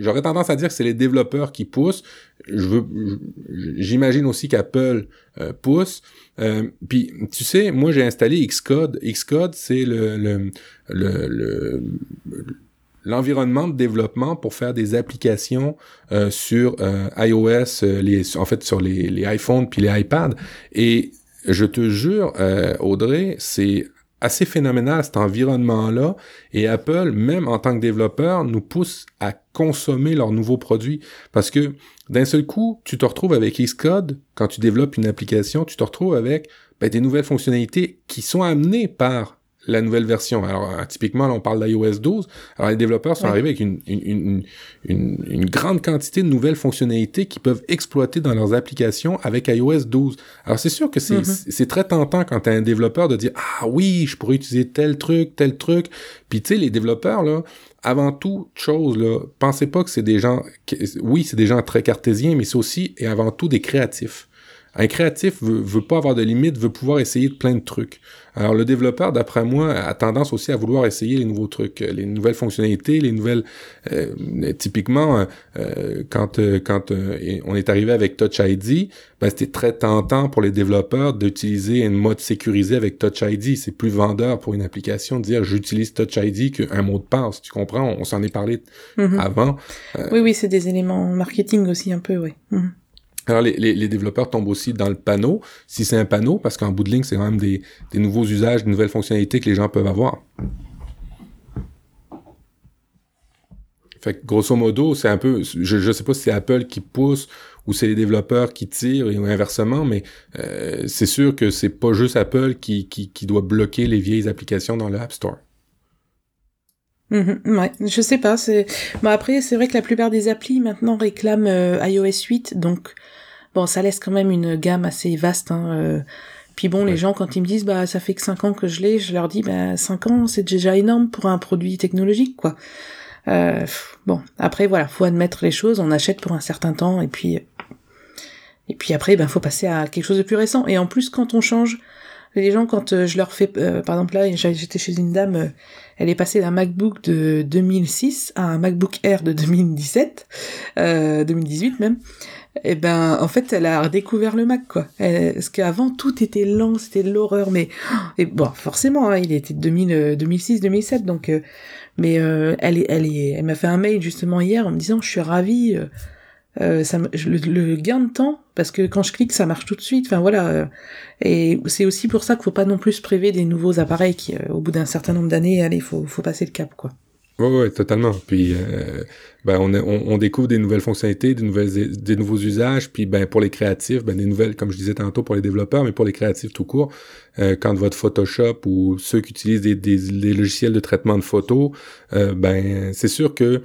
Speaker 1: j'aurais tendance à dire que c'est les développeurs qui poussent. Je veux, j'imagine aussi qu'Apple euh, pousse. Euh, puis tu sais, moi j'ai installé Xcode. Xcode c'est le, l'environnement de développement pour faire des applications euh, sur euh, iOS, euh, les, en fait sur les, iPhones puis les iPads. Et je te jure, Audrey, c'est assez phénoménal cet environnement-là. Et Apple, même en tant que développeur, nous pousse à consommer leurs nouveaux produits. Parce que d'un seul coup, tu te retrouves avec Xcode, quand tu développes une application, tu te retrouves avec ben, des nouvelles fonctionnalités qui sont amenées par la nouvelle version. Alors, euh, typiquement, là, on parle d'iOS 12. Alors, les développeurs sont arrivés avec une, une, une, une, grande quantité de nouvelles fonctionnalités qu'ils peuvent exploiter dans leurs applications avec iOS 12. Alors, c'est sûr que c'est mm-hmm. très tentant quand tu un développeur de dire « Ah oui, je pourrais utiliser tel truc, tel truc. » Puis, tu sais, les développeurs, là, avant toute chose, là, pensez pas que c'est des gens... Oui, c'est des gens très cartésiens, mais c'est aussi et avant tout des créatifs. Un créatif veut, veut pas avoir de limites, veut pouvoir essayer de plein de trucs. Alors le développeur, d'après moi, a tendance aussi à vouloir essayer les nouveaux trucs, euh, les nouvelles fonctionnalités, les nouvelles. Euh, typiquement, euh, quand quand on est arrivé avec Touch ID, ben, c'était très tentant pour les développeurs d'utiliser un mode sécurisé avec Touch ID. C'est plus vendeur pour une application de dire j'utilise Touch ID qu'un mot de passe. Tu comprends? On, s'en est parlé mm-hmm. avant.
Speaker 2: oui, oui, c'est des éléments marketing aussi un peu, oui. Mm-hmm.
Speaker 1: Alors les, les, développeurs tombent aussi dans le panneau, si c'est un panneau, parce qu'en bout de ligne, c'est quand même des, nouveaux usages, des nouvelles fonctionnalités que les gens peuvent avoir. Fait que grosso modo, c'est un peu, je, je sais pas si c'est Apple qui pousse ou c'est les développeurs qui tirent ou inversement, mais euh, c'est sûr que c'est pas juste Apple qui, qui, qui doit bloquer les vieilles applications dans le App Store.
Speaker 2: Mhm, ouais, je sais pas. C'est bon après c'est vrai que la plupart des applis maintenant réclament euh, iOS 8, donc bon ça laisse quand même une gamme assez vaste. Hein, euh. Puis bon, les gens quand ils me disent bah ça fait que 5 ans que je l'ai, je leur dis bah 5 ans c'est déjà énorme pour un produit technologique quoi. Euh, bon après voilà, faut admettre les choses, on achète pour un certain temps et puis et puis après ben faut passer à quelque chose de plus récent. Et en plus quand on change les gens, quand euh, je leur fais, euh, par exemple là, j'étais chez une dame, euh, elle est passée d'un MacBook de 2006 à un MacBook Air de 2017, 2018 même. Eh ben, en fait, elle a redécouvert le Mac, quoi. parce qu'avant, tout était lent, c'était de l'horreur, mais et bon, forcément, hein, il était de 2000, 2006, 2007, donc. mais elle est, elle est, elle m'a fait un mail justement hier en me disant, je suis ravie euh, ça, le, gain de temps, parce que quand je clique, ça marche tout de suite. Enfin voilà. Euh, et c'est aussi pour ça qu'il faut pas non plus se priver des nouveaux appareils qui, euh, au bout d'un certain nombre d'années, allez, faut, faut passer le cap, quoi.
Speaker 1: Ouais, ouais, totalement. Puis, ben, on, on, découvre des nouvelles fonctionnalités, des nouvelles, des nouveaux usages. Puis, ben, pour les créatifs, ben, des nouvelles, comme je disais tantôt, pour les développeurs, mais pour les créatifs tout court, quand votre Photoshop ou ceux qui utilisent des, des, des logiciels de traitement de photos, ben, c'est sûr que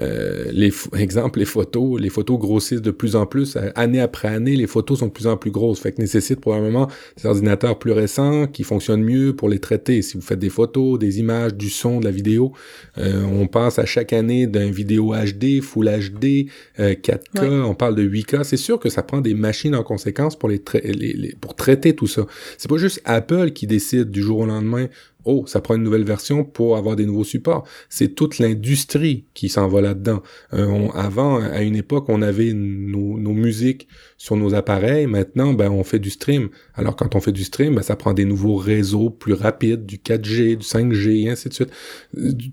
Speaker 1: euh, les exemple les photos, les photos grossissent de plus en plus, euh, année après année, les photos sont de plus en plus grosses, fait que nécessite probablement des ordinateurs plus récents qui fonctionnent mieux pour les traiter. Si vous faites des photos, des images, du son, de la vidéo, euh, on passe à chaque année d'un vidéo HD, Full HD, 4K, on parle de 8K. C'est sûr que ça prend des machines en conséquence pour les, les pour traiter tout ça. C'est pas juste Apple qui décide du jour au lendemain oh, ça prend une nouvelle version pour avoir des nouveaux supports. C'est toute l'industrie qui s'en va là-dedans. Euh, avant, à une époque, on avait nos, musiques sur nos appareils. Maintenant, ben, on fait du stream. Alors, quand on fait du stream, ben, ça prend des nouveaux réseaux plus rapides, du 4G, du 5G, et ainsi de suite.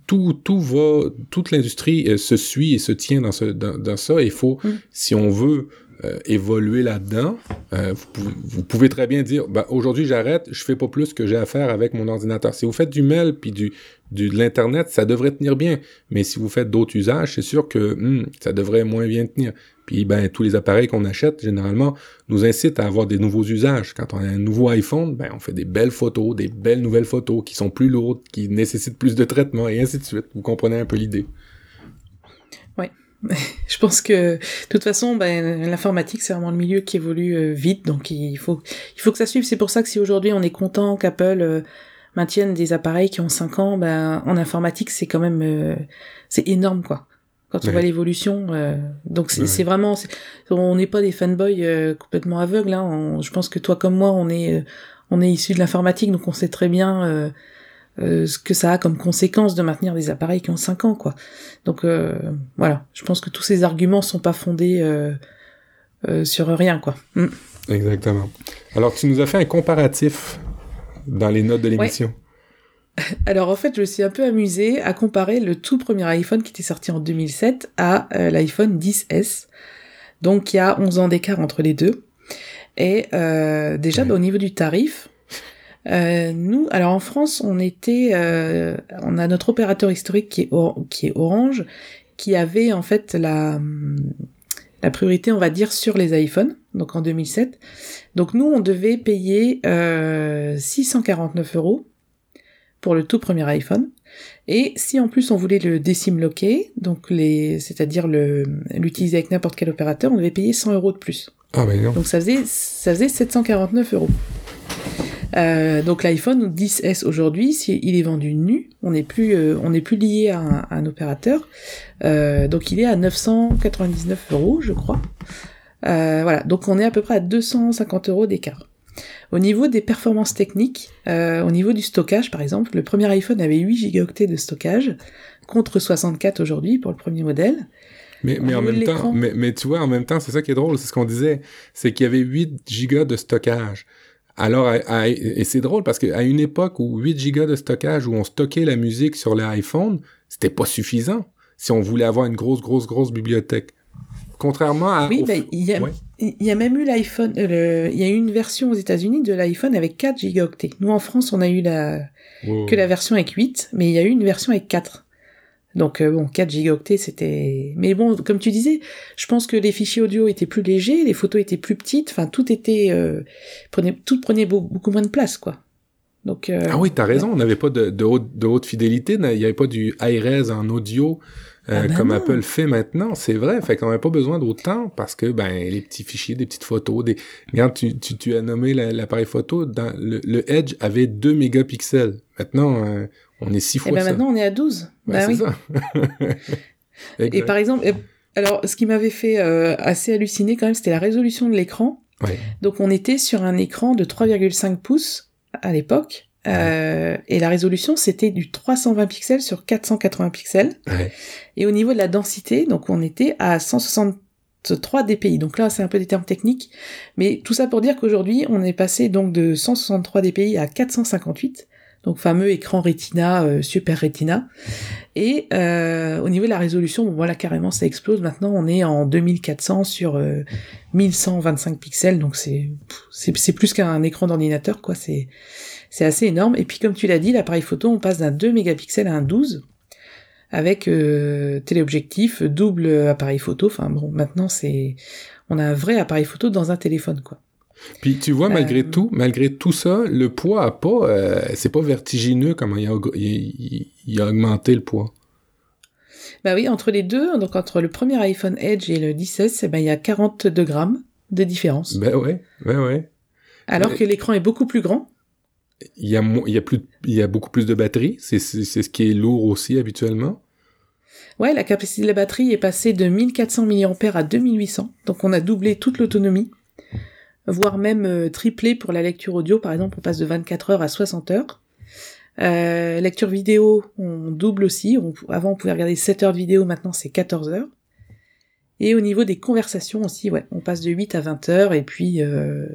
Speaker 1: Tout, tout va, toute l'industrie euh, se suit et se tient dans, ce, dans, ça. Il faut, mm. si on veut euh, évoluer là-dedans, euh, vous, pouvez, très bien dire ben, aujourd'hui j'arrête, je fais pas plus que j'ai à faire avec mon ordinateur. Si vous faites du mail puis du, de l'internet, ça devrait tenir bien. Mais si vous faites d'autres usages, c'est sûr que hmm, ça devrait moins bien tenir. Puis ben tous les appareils qu'on achète généralement nous incitent à avoir des nouveaux usages. Quand on a un nouveau iPhone, ben on fait des belles photos, des belles nouvelles photos qui sont plus lourdes, qui nécessitent plus de traitement et ainsi de suite. Vous comprenez un peu l'idée? (laughs)
Speaker 2: je pense que de toute façon, ben, l'informatique c'est vraiment le milieu qui évolue euh, vite, donc il faut il faut que ça suive. C'est pour ça que si aujourd'hui on est content qu'Apple euh, maintienne des appareils qui ont 5 ans, ben en informatique c'est quand même euh, c'est énorme quoi. Quand on voit l'évolution, donc c'est vraiment, on n'est pas des fanboys complètement aveugles. Hein. je pense que toi comme moi, on est on est issu de l'informatique, donc on sait très bien euh, ce que ça a comme conséquence de maintenir des appareils qui ont 5 ans, quoi. Donc euh, voilà, je pense que tous ces arguments sont pas fondés euh, sur rien, quoi. Mm.
Speaker 1: Exactement. Alors tu nous as fait un comparatif dans les notes de l'émission. (laughs)
Speaker 2: Alors en fait, je me suis un peu amusée à comparer le tout premier iPhone qui était sorti en 2007 à l'iPhone 10S. Donc il y a 11 ans d'écart entre les deux. Et déjà, bah, au niveau du tarif, euh, nous, alors en France, on était, euh, on a notre opérateur historique qui est, qui est Orange, qui avait en fait la, la priorité, on va dire, sur les iPhones, donc en 2007. Donc nous, on devait payer euh, 649 euros pour le tout premier iPhone. Et si en plus on voulait le décime loquer, donc les, c'est-à-dire le, l'utiliser avec n'importe quel opérateur, on devait payer 100 euros de plus.
Speaker 1: Ah, ben non.
Speaker 2: Donc ça faisait, ça faisait 749 euros. Euh, donc l'iPhone 10S aujourd'hui, s'il est vendu nu, on n'est plus, euh, on n'est plus lié à un, opérateur. Euh, donc il est à 999 euros, je crois. voilà, donc on est à peu près à 250 euros d'écart. Au niveau des performances techniques, au niveau du stockage par exemple, le premier iPhone avait 8 gigaoctets de stockage contre 64 aujourd'hui pour le premier modèle.
Speaker 1: Mais, mais en même temps, mais, mais, tu vois, en même temps, c'est ça qui est drôle, c'est ce qu'on disait, c'est qu'il y avait 8 gigas de stockage. Alors, et c'est drôle parce qu'à une époque où 8 gigas de stockage, où on stockait la musique sur l'iPhone, c'était pas suffisant si on voulait avoir une grosse, grosse, grosse bibliothèque. Contrairement à...
Speaker 2: Oui, ben, il, y a, il y a même eu l'iPhone, euh, il y a eu une version aux États-Unis de l'iPhone avec 4 gigaoctets. Nous, en France, on a eu la, que la version avec 8, mais il y a eu une version avec 4. Donc bon, 4 gigaoctets, c'était. Mais bon, comme tu disais, je pense que les fichiers audio étaient plus légers, les photos étaient plus petites, enfin tout était prenait tout prenait beaucoup moins de place, quoi. Donc.
Speaker 1: ah oui, t'as raison. On n'avait pas de, de, haute, de haute fidélité, il n'y avait pas du high res en audio. Euh, ah ben comme Apple fait maintenant, c'est vrai. Fait qu'on n'avait pas besoin d'autant parce que ben les petits fichiers, des petites photos, des. Regarde, tu, tu, tu as nommé l'appareil photo. Dans le, le, Edge avait 2 mégapixels. Maintenant, euh, on est 6 fois
Speaker 2: Et
Speaker 1: ben
Speaker 2: maintenant, on est à 12. Ben, oui. Ça. (laughs) Et par exemple, alors ce qui m'avait fait euh, assez halluciner quand même, c'était la résolution de l'écran.
Speaker 1: Ouais.
Speaker 2: Donc on était sur un écran de 3,5 pouces à l'époque euh, et la résolution, c'était du 320 pixels sur 480 pixels.
Speaker 1: Ouais.
Speaker 2: Et au niveau de la densité, donc on était à 163 dpi. Donc là, c'est un peu des termes techniques, mais tout ça pour dire qu'aujourd'hui, on est passé donc de 163 dpi à 458. Donc fameux écran Retina, euh, Super Retina. Et euh, au niveau de la résolution, bon voilà carrément ça explose. Maintenant on est en 2400 sur 1125 pixels, donc c'est c'est plus qu'un écran d'ordinateur quoi. C'est c'est assez énorme. Et puis comme tu l'as dit, l'appareil photo, on passe d'un 2 mégapixels à un 12 avec euh, téléobjectif, double appareil photo. Enfin bon, maintenant c'est on a un vrai appareil photo dans un téléphone quoi.
Speaker 1: Puis tu vois, malgré euh, tout, malgré tout ça, le poids a pas, euh, c'est pas vertigineux comment il a, il, a, augmenté le poids.
Speaker 2: Bah oui, entre les deux, donc entre le premier iPhone Edge et le 10 eh ben, il y a 42 grammes de différence.
Speaker 1: Ben ouais, ben ouais.
Speaker 2: Alors que l'écran est beaucoup plus grand
Speaker 1: il y a, il y a, plus, il y a beaucoup plus de batterie. C'est ce qui est lourd aussi habituellement.
Speaker 2: Ouais, la capacité de la batterie est passée de 1400 mAh à 2800. Donc on a doublé toute l'autonomie, voire même euh, triplé pour la lecture audio. Par exemple, on passe de 24 heures à 60 heures. Euh, lecture vidéo, on double aussi. avant, on pouvait regarder 7 heures de vidéo, maintenant c'est 14 heures. Et au niveau des conversations aussi, ouais, on passe de 8 à 20 heures. Et puis, euh,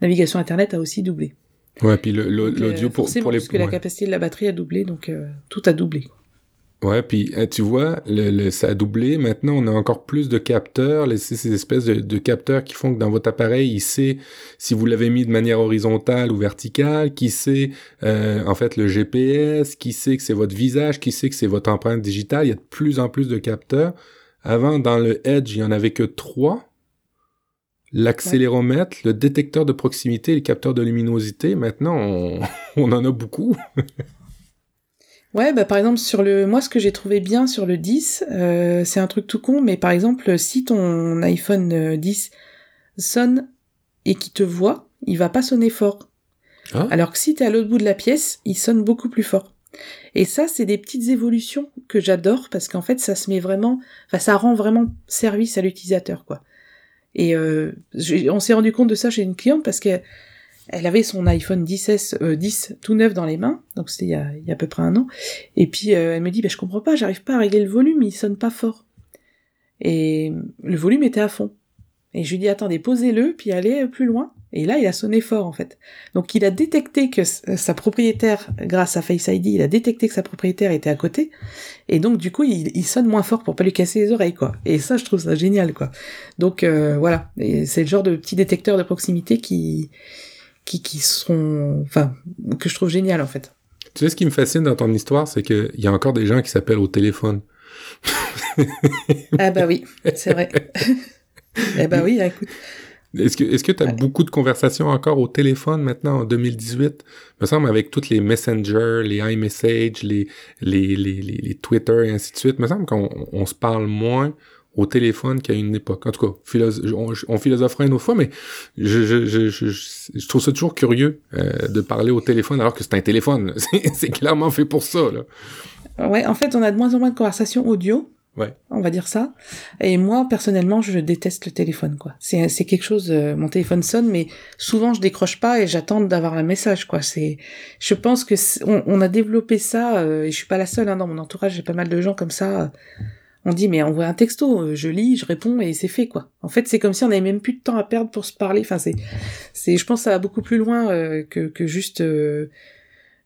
Speaker 2: navigation Internet a aussi doublé.
Speaker 1: Ouais, puis l'audio euh, pour, pour les...
Speaker 2: Parce que la capacité de la batterie a doublé, donc euh, tout a doublé.
Speaker 1: Ouais, puis euh, tu vois, le, ça a doublé. Maintenant, on a encore plus de capteurs, les, ces espèces de, capteurs qui font que dans votre appareil, il sait si vous l'avez mis de manière horizontale ou verticale, qui sait en fait le GPS, qui sait que c'est votre visage, qui sait que c'est votre empreinte digitale. Il y a de plus en plus de capteurs. Avant, dans le Edge, il y en avait que trois l'accéléromètre, le détecteur de proximité, le capteur de luminosité. Maintenant, on, (laughs) on en a beaucoup. (laughs)
Speaker 2: ouais, bah par exemple sur le, moi ce que j'ai trouvé bien sur le 10, euh, c'est un truc tout con, mais par exemple si ton iPhone 10 euh, sonne et qu'il te voit, il va pas sonner fort. Ah. Alors que si t'es à l'autre bout de la pièce, il sonne beaucoup plus fort. Et ça, c'est des petites évolutions que j'adore parce qu'en fait, ça se met vraiment, enfin, ça rend vraiment service à l'utilisateur, quoi. Et euh, on s'est rendu compte de ça chez une cliente parce qu'elle elle avait son iPhone 10 euh, 10 tout neuf dans les mains, donc c'était il, il, y a à peu près un an. Et puis euh, elle me dit, bah, je comprends pas, j'arrive pas à régler le volume, il sonne pas fort. Et le volume était à fond. Et je lui dis, attendez, posez-le, puis allez plus loin. Et là, il a sonné fort, en fait. Donc, il a détecté que sa propriétaire, grâce à Face ID, il a détecté que sa propriétaire était à côté. Et donc, du coup, il, sonne moins fort pour pas lui casser les oreilles, quoi. Et ça, je trouve ça génial, quoi. Donc, euh, voilà. C'est le genre de petits détecteurs de proximité qui, qui, qui sont, enfin, que je trouve génial, en fait.
Speaker 1: Tu sais, ce qui me fascine dans ton histoire, c'est qu'il y a encore des gens qui s'appellent au téléphone.
Speaker 2: ah bah oui, c'est vrai. (laughs) eh ben oui, écoute.
Speaker 1: Est-ce que est-ce que tu as beaucoup de conversations encore au téléphone maintenant en 2018 me semble avec toutes les messengers, les iMessage, les les, les les Twitter et ainsi de suite, me semble qu'on on se parle moins au téléphone qu'à une époque. En tout cas, on, on philosopherait une autre fois, mais je, je, je, je, trouve ça toujours curieux euh, de parler au téléphone alors que c'est un téléphone. (laughs) c'est clairement fait pour ça. Là.
Speaker 2: Ouais, en fait, on a de moins en moins de conversations audio.
Speaker 1: Ouais.
Speaker 2: On va dire ça. Et moi, personnellement, je déteste le téléphone, quoi. C'est, c'est quelque chose, euh, mon téléphone sonne, mais souvent je décroche pas et j'attends d'avoir un message, quoi. C'est, je pense que on, on, a développé ça, euh, et je suis pas la seule, hein, dans mon entourage, j'ai pas mal de gens comme ça. On dit, mais envoie un texto, euh, je lis, je réponds et c'est fait, quoi. En fait, c'est comme si on avait même plus de temps à perdre pour se parler. Enfin, c'est, c'est, je pense que ça va beaucoup plus loin que, que juste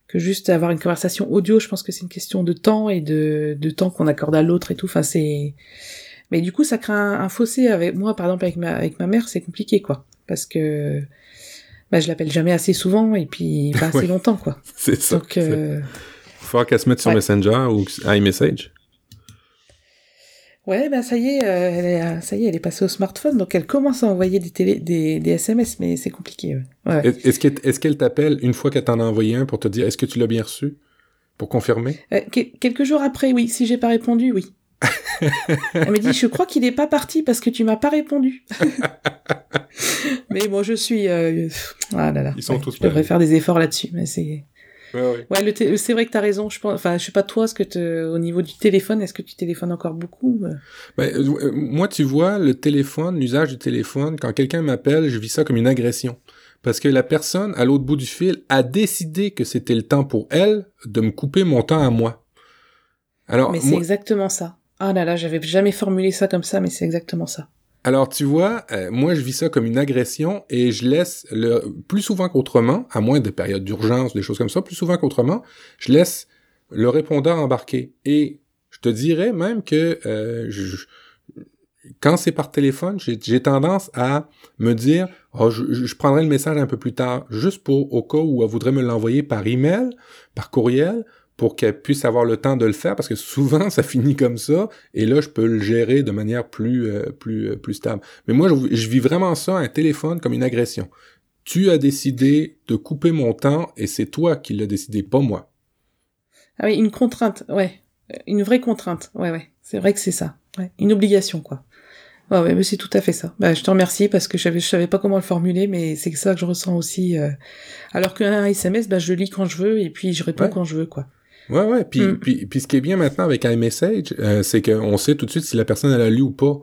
Speaker 2: que juste avoir une conversation audio. Je pense que c'est une question de temps et de, de temps qu'on accorde à l'autre et tout. Enfin, c'est. Mais du coup, ça crée un, fossé avec moi, par exemple, avec ma, avec ma mère, c'est compliqué, quoi. Parce que bah, je l'appelle jamais assez souvent et puis pas (laughs) assez longtemps, quoi.
Speaker 1: c'est ça.
Speaker 2: Donc, euh...
Speaker 1: faut qu'elle se mette sur Messenger ou iMessage.
Speaker 2: Ouais, bah ça y est, euh, elle est, ça y est, elle est passée au smartphone, donc elle commence à envoyer des, télé, des, des SMS, mais c'est compliqué. Ouais.
Speaker 1: Ouais. Est-ce qu'elle est t'appelle une fois qu'elle t'en a envoyé un pour te dire est-ce que tu l'as bien reçu? Pour confirmer?
Speaker 2: Euh, Quelques jours après, oui. Si j'ai pas répondu, oui. (laughs) elle m'a dit je crois qu'il est pas parti parce que tu m'as pas répondu. (laughs) mais bon, je suis. Euh... Ah là là.
Speaker 1: Ils sont
Speaker 2: ouais,
Speaker 1: tous.
Speaker 2: Je devrais faire des efforts là-dessus, mais c'est.
Speaker 1: Ouais, ouais.
Speaker 2: ouais c'est vrai que t'as raison. Je pense, enfin, je sais pas toi, ce que te, au niveau du téléphone, est-ce que tu téléphones encore beaucoup
Speaker 1: ben, euh, Moi, tu vois, le téléphone, l'usage du téléphone, quand quelqu'un m'appelle, je vis ça comme une agression. Parce que la personne, à l'autre bout du fil, a décidé que c'était le temps pour elle de me couper mon temps à moi.
Speaker 2: Alors, mais c'est moi... exactement ça. Ah là là, j'avais jamais formulé ça comme ça, mais c'est exactement ça.
Speaker 1: Alors tu vois, euh, moi je vis ça comme une agression et je laisse le plus souvent qu'autrement, à moins de périodes d'urgence, des choses comme ça, plus souvent qu'autrement, je laisse le répondeur embarquer. Et je te dirais même que euh, quand c'est par téléphone, j'ai tendance à me dire, oh, je, je, prendrai le message un peu plus tard, juste pour au cas où elle voudrait me l'envoyer par email, par courriel, pour qu'elle puisse avoir le temps de le faire parce que souvent (laughs) ça finit comme ça et là je peux le gérer de manière plus euh, plus euh, plus stable. Mais moi je, je, vis vraiment ça un téléphone comme une agression. Tu as décidé de couper mon temps et c'est toi qui l'as décidé, pas moi.
Speaker 2: Ah oui, une contrainte, ouais, une vraie contrainte. Ouais ouais, c'est vrai que c'est ça. Ouais, une obligation quoi. Ouais, ouais, mais c'est tout à fait ça. Bah, je te remercie parce que je savais, je savais pas comment le formuler, mais c'est ça que je ressens aussi. Euh... Alors qu'un SMS, bah, je le lis quand je veux et puis je réponds
Speaker 1: Ouais.
Speaker 2: quand je veux, quoi.
Speaker 1: Ouais, ouais. Puis,
Speaker 2: Mm.
Speaker 1: puis, puis ce qui est bien maintenant avec iMessage, euh, c'est qu'on sait tout de suite si la personne elle a lu ou pas.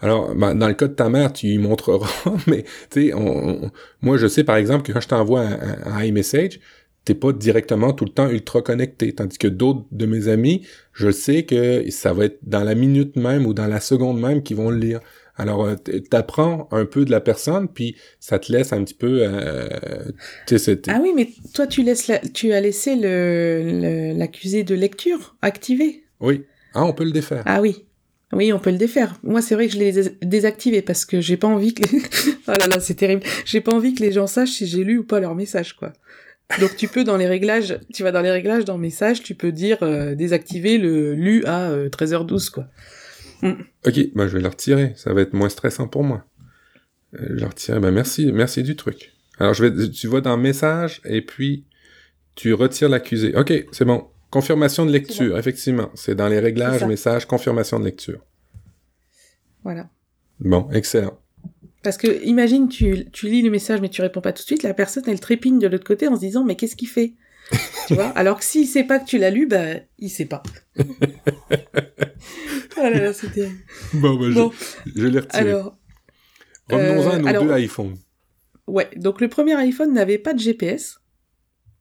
Speaker 1: Alors, ben, dans le cas de ta mère, tu y montreras, (laughs) mais tu sais, on, on- moi je sais par exemple que quand je t'envoie un, un- un iMessage, t'es pas directement tout le temps ultra connecté, tandis que d'autres de mes amis, je sais que ça va être dans la minute même ou dans la seconde même qu'ils vont le lire. Alors, euh, t'apprends un peu de la personne, puis ça te laisse un petit peu, euh,
Speaker 2: Ah oui, mais toi, tu laisses, la... tu as laissé le le- l'accusé de lecture activé.
Speaker 1: oui. Ah, on peut le défaire.
Speaker 2: Ah oui. Oui, on peut le défaire. Moi, c'est vrai que je l'ai dés- désactivé parce que j'ai pas envie que. (laughs) oh là là, c'est terrible. J'ai pas envie que les gens sachent si j'ai lu ou pas leur message, quoi. Donc tu peux dans les réglages, tu vas dans les réglages dans message, tu peux dire euh, désactiver le lu à euh, 13h12, quoi.
Speaker 1: Ok, ben je vais le retirer. Ça va être moins stressant pour moi. Euh, je le retire. Ben merci, merci du truc. Alors je vais, tu vas dans message et puis tu retires l'accusé. Ok, c'est bon. Confirmation de lecture, effectivement. C'est dans les réglages, message, confirmation de lecture.
Speaker 2: Voilà.
Speaker 1: Bon, excellent.
Speaker 2: Parce que imagine, tu, tu lis le message mais tu réponds pas tout de suite, la personne elle trépigne de l'autre côté en se disant mais qu'est-ce qu'il fait? Tu vois Alors que s'il sait pas que tu l'as lu, bah il sait pas. (laughs) ah là là, c'était.
Speaker 1: Bon, ben
Speaker 2: Bon,
Speaker 1: je, je l'ai retiré.
Speaker 2: alors
Speaker 1: Revenons-en à
Speaker 2: euh,
Speaker 1: nos
Speaker 2: alors-
Speaker 1: deux iPhones.
Speaker 2: ouais, donc le premier iPhone n'avait pas de GPS,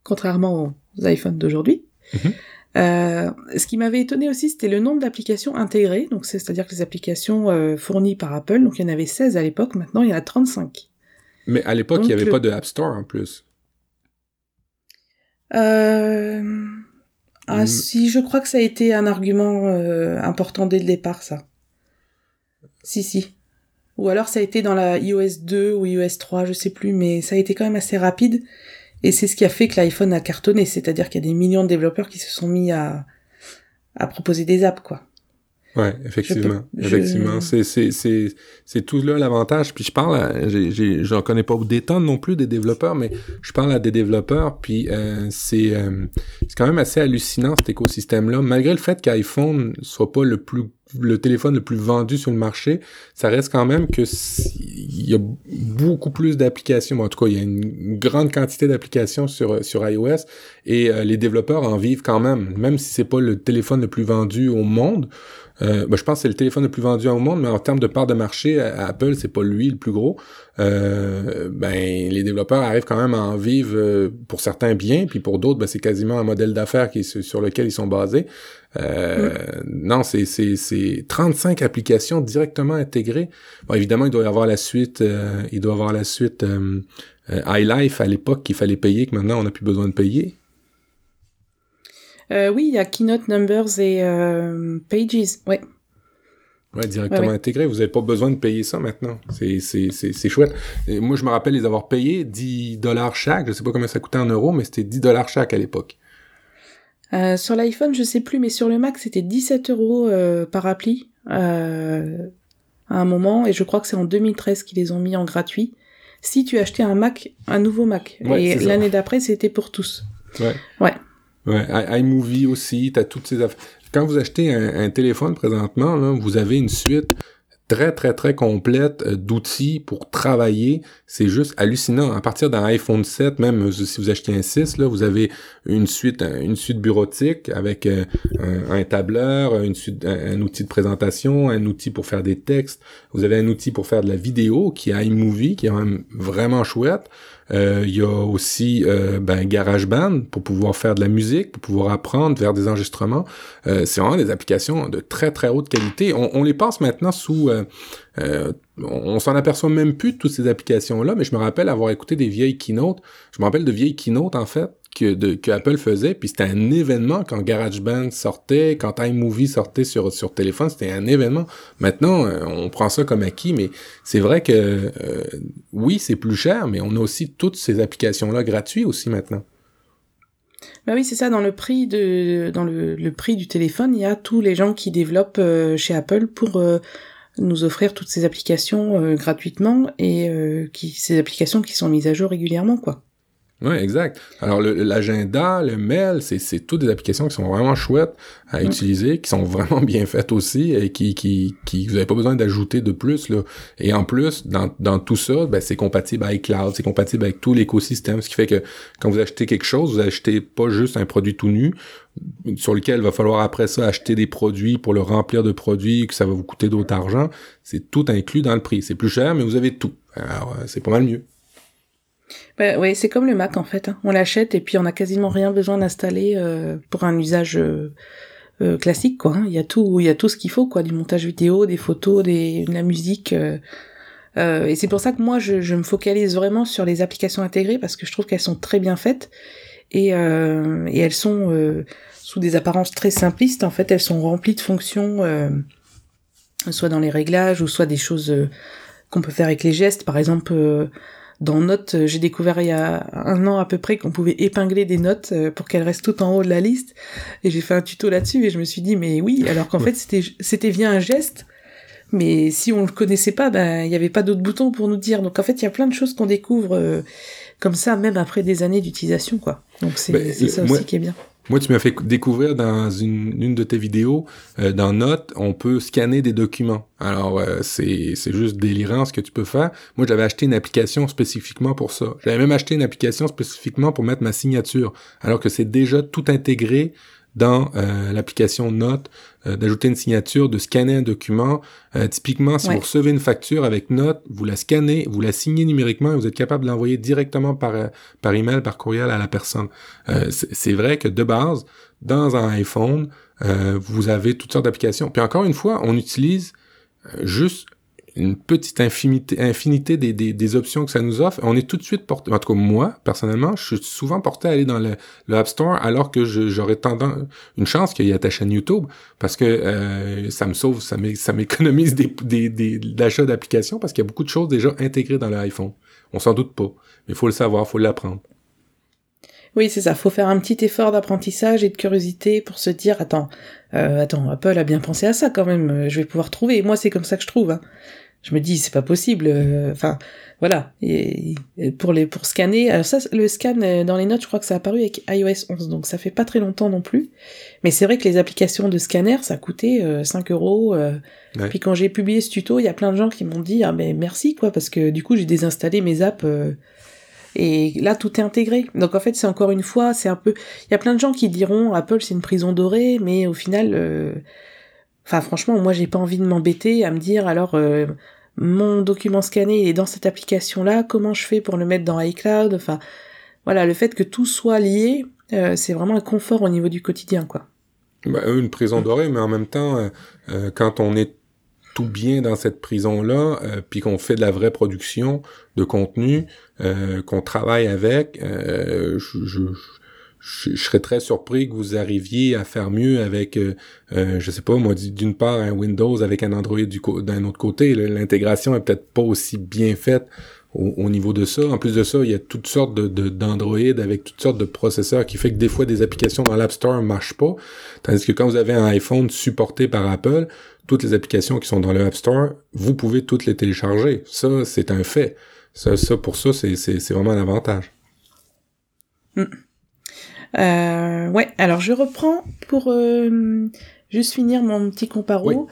Speaker 2: contrairement aux iPhones d'aujourd'hui.
Speaker 1: Mhm.
Speaker 2: Euh, ce qui m'avait étonné aussi, c'était le nombre d'applications intégrées, donc c'est- c'est-à-dire que les applications euh, fournies par Apple, donc il y en avait 16 à l'époque, maintenant il y en a 35.
Speaker 1: Mais à l'époque, il n'y avait
Speaker 2: le-
Speaker 1: pas de App Store en plus.
Speaker 2: Euh... Ah
Speaker 1: Mm.
Speaker 2: si, je crois que ça a été un argument euh, important dès le départ, ça. Si, si. Ou alors ça a été dans la iOS 2 ou iOS 3, je sais plus, mais ça a été quand même assez rapide. Et c'est ce qui a fait que l'iPhone a cartonné, c'est-à-dire qu'il y a des millions de développeurs qui se sont mis à, à proposer des apps, quoi.
Speaker 1: Ouais, effectivement.
Speaker 2: Je-
Speaker 1: Effectivement. C'est, c'est, c'est, c'est tout là l'avantage. Puis je parle à, j'ai, j'ai, j'en connais pas des tonnes non plus des développeurs, mais je parle à des développeurs, puis euh, c'est, euh, c'est quand même assez hallucinant cet écosystème-là. Malgré le fait qu'iPhone soit pas le plus, le téléphone le plus vendu sur le marché, ça reste quand même que il y a beaucoup plus d'applications. En tout cas, il y a une grande quantité d'applications sur sur iOS et euh, les développeurs en vivent quand même, même si c'est pas le téléphone le plus vendu au monde. Euh, ben, je pense que c'est le téléphone le plus vendu au monde, mais en termes de part de marché, à- Apple, c'est pas lui le plus gros. Euh, ben, les développeurs arrivent quand même à en vivre euh, pour certains bien, puis pour d'autres, ben, c'est quasiment un modèle d'affaires qui sur, lequel ils sont basés. Euh, Non, c'est, c'est, c'est 35 applications directement intégrées. Bon, évidemment, il doit y avoir la suite, euh, il doit y avoir la suite iLife à l'époque qu'il fallait payer, que maintenant on n'a plus besoin de payer.
Speaker 2: Euh, oui, il y a Keynote Numbers et euh, Pages, ouais.
Speaker 1: Ouais, directement
Speaker 2: Ouais, ouais.
Speaker 1: intégré. Vous n'avez pas besoin de payer ça maintenant. C'est, c'est, c'est, c'est chouette. Et moi, je me rappelle les avoir payés 10 dollars chaque. Je sais pas combien ça coûtait en euros, mais c'était 10 dollars chaque à l'époque.
Speaker 2: Euh, sur l'iPhone, je sais plus, mais sur le Mac, c'était 17 euros par appli euh, à un moment, et je crois que c'est en 2013 qu'ils les ont mis en gratuit. Si tu achetais un Mac, un nouveau Mac, et l'année d'après, c'était pour tous.
Speaker 1: Ouais.
Speaker 2: Ouais.
Speaker 1: Ouais, iMovie aussi, t'as toutes ces affaires. Quand vous achetez un, un téléphone présentement, là, vous avez une suite très très très complète euh, d'outils pour travailler. C'est juste hallucinant. À partir d'un iPhone 7, même euh, si vous achetez un 6, là, vous avez une suite une suite bureautique avec euh, un, tableur, une suite, un, outil de présentation, un outil pour faire des textes. Vous avez un outil pour faire de la vidéo qui est iMovie, qui est vraiment chouette. Euh, il y a aussi euh, ben, GarageBand pour pouvoir faire de la musique, pour pouvoir apprendre, faire des enregistrements. Euh, c'est vraiment des applications de très très haute qualité. On, les passe maintenant sous... On s'en aperçoit même plus de toutes ces applications-là, mais je me rappelle avoir écouté des vieilles keynotes. Je me rappelle de vieilles keynotes, en fait, que, Apple faisait, puis c'était un événement quand GarageBand sortait, quand iMovie sortait sur, sur téléphone, c'était un événement. Maintenant, euh, on prend ça comme acquis, mais c'est vrai que euh, oui, c'est plus cher, mais on a aussi toutes ces applications-là gratuites aussi maintenant.
Speaker 2: Bah oui, c'est ça. Dans le prix de, dans le, le, prix du téléphone, il y a tous les gens qui développent euh, chez Apple pour nous offrir toutes ces applications gratuitement et qui ces applications qui sont mises à jour régulièrement, quoi.
Speaker 1: Oui, exact. Alors, l'agenda, le, mail, c'est toutes des applications qui sont vraiment chouettes à mm. utiliser, qui sont vraiment (laughs) bien faites aussi et qui, qui, qui vous n'avez pas besoin d'ajouter de plus. Là. Et en plus, dans, dans tout ça, ben, c'est compatible avec Cloud, c'est compatible avec tout l'écosystème, ce qui fait que quand vous achetez quelque chose, vous achetez pas juste un produit tout nu, sur lequel il va falloir après ça acheter des produits pour le remplir de produits, que ça va vous coûter d'autres argent. C'est tout inclus dans le prix. C'est plus cher, mais vous avez tout. Alors, euh, c'est pas mal mieux.
Speaker 2: Bah, ouais, c'est comme le Mac en fait. Hein. On l'achète et puis on a quasiment rien besoin d'installer euh, pour un usage euh, euh, classique quoi. Hein. Il y a tout, il y a tout ce qu'il faut quoi, du montage vidéo, des photos, des, de la musique. et c'est pour ça que moi je, je, me focalise vraiment sur les applications intégrées parce que je trouve qu'elles sont très bien faites et, et elles sont sous des apparences très simplistes. En fait, elles sont remplies de fonctions, soit dans les réglages ou soit des choses qu'on peut faire avec les gestes. Par exemple dans Notes, euh, j'ai découvert il y a un an à peu près qu'on pouvait épingler des notes euh, pour qu'elles restent tout en haut de la liste. Et j'ai fait un tuto là-dessus et je me suis dit, mais oui, alors qu'en fait, c'était, c'était via un geste. Mais si on le connaissait pas, ben, il n'y avait pas d'autres boutons pour nous dire. Donc en fait, il y a plein de choses qu'on découvre euh, comme ça, même après des années d'utilisation, quoi. Donc c'est, ben, ça aussi qui est bien.
Speaker 1: Moi, tu m'as fait découvrir dans une, une de tes vidéos, euh, dans Note, on peut scanner des documents. Alors, euh, c'est, juste délirant ce que tu peux faire. Moi, j'avais acheté une application spécifiquement pour ça. J'avais même acheté une application spécifiquement pour mettre ma signature, alors que c'est déjà tout intégré dans euh, l'application Note euh, d'ajouter une signature, de scanner un document. Euh, typiquement, si vous recevez une facture avec Note, vous la scannez, vous la signez numériquement et vous êtes capable de l'envoyer directement par par email, par courriel à la personne. c'est vrai que de base, dans un iPhone, vous avez toutes sortes d'applications. Puis encore une fois, on utilise juste une petite infinité, infinité des, des, des, options que ça nous offre. On est tout de suite porté, en tout cas moi, personnellement, je suis souvent porté à aller dans le, le App Store alors que j'aurais tendance, une chance qu'il y ait ta chaîne YouTube parce que euh, ça me sauve, ça m'économise des, des, des, d'applications parce qu'il y a beaucoup de choses déjà intégrées dans l'iPhone. On s'en doute pas, mais il faut le savoir, faut l'apprendre.
Speaker 2: Oui, c'est ça. Faut faire un petit effort d'apprentissage et de curiosité pour se dire attends, euh, attends, Apple a bien pensé à ça quand même. Je vais pouvoir trouver. Moi, c'est comme ça que je trouve. Hein je me dis c'est pas possible euh, enfin voilà. Et, pour les pour scanner alors ça le scan euh, dans les notes je crois que ça a apparu avec iOS 11 donc ça fait pas très longtemps non plus. Mais c'est vrai que les applications de scanner ça coûtait 5 euh, euros puis quand j'ai publié ce tuto il y a plein de gens qui m'ont dit ah mais merci quoi parce que du coup j'ai désinstallé mes apps et là tout est intégré. Donc en fait c'est encore une fois c'est un peu il y a plein de gens qui diront Apple c'est une prison dorée mais au final Enfin, franchement, moi, j'ai pas envie de m'embêter à me dire, alors, mon document scanné est dans cette application-là, comment je fais pour le mettre dans iCloud, enfin voilà, le fait que tout soit lié, euh, c'est vraiment un confort au niveau du quotidien, quoi.
Speaker 1: Bah, une prison dorée, mais en même temps, euh, euh, quand on est tout bien dans cette prison-là, puis qu'on fait de la vraie production de contenu, qu'on travaille avec, je, je, je, serais très surpris que vous arriviez à faire mieux avec, euh, euh je sais pas, moi, d'une part, un Windows avec un Android du d'un autre côté. L'intégration est peut-être pas aussi bien faite au, niveau de ça. En plus de ça, il y a toutes sortes de, d'Android avec toutes sortes de processeurs qui fait que des fois des applications dans l'App Store marchent pas. Tandis que quand vous avez un iPhone supporté par Apple, toutes les applications qui sont dans le App Store, vous pouvez toutes les télécharger. Ça, c'est un fait. Ça, ça pour ça, c'est, c'est vraiment un avantage.
Speaker 2: Mm. Euh, ouais, alors je reprends pour euh, juste finir mon petit comparo.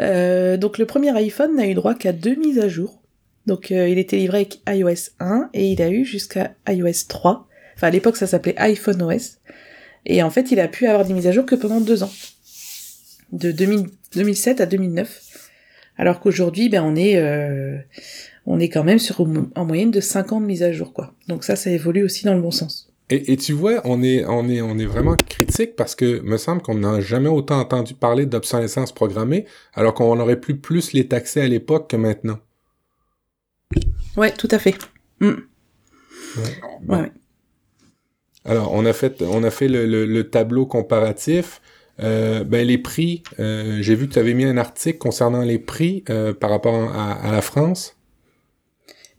Speaker 2: Euh, donc le premier iPhone n'a eu droit qu'à deux mises à jour. Donc euh, il était livré avec iOS 1 et il a eu jusqu'à iOS 3. Enfin à l'époque ça s'appelait iPhone OS. Et en fait il a pu avoir des mises à jour que pendant deux ans. De 2007 à 2009. Alors qu'aujourd'hui ben on est euh, on est quand même sur en moyenne de 50 mises à jour quoi. Donc ça ça évolue aussi dans le bon sens.
Speaker 1: Et, et, tu vois, on est, on est, on est vraiment critique parce que me semble qu'on n'a jamais autant entendu parler d'obsolescence programmée, alors qu'on aurait pu plus les taxer à l'époque que maintenant.
Speaker 2: Ouais, tout à fait. Mm.
Speaker 1: Ouais. Alors, on a fait, on a fait le, le, tableau comparatif. Euh, ben les prix, euh, j'ai vu que tu avais mis un article concernant les prix euh, par rapport à, à, la France.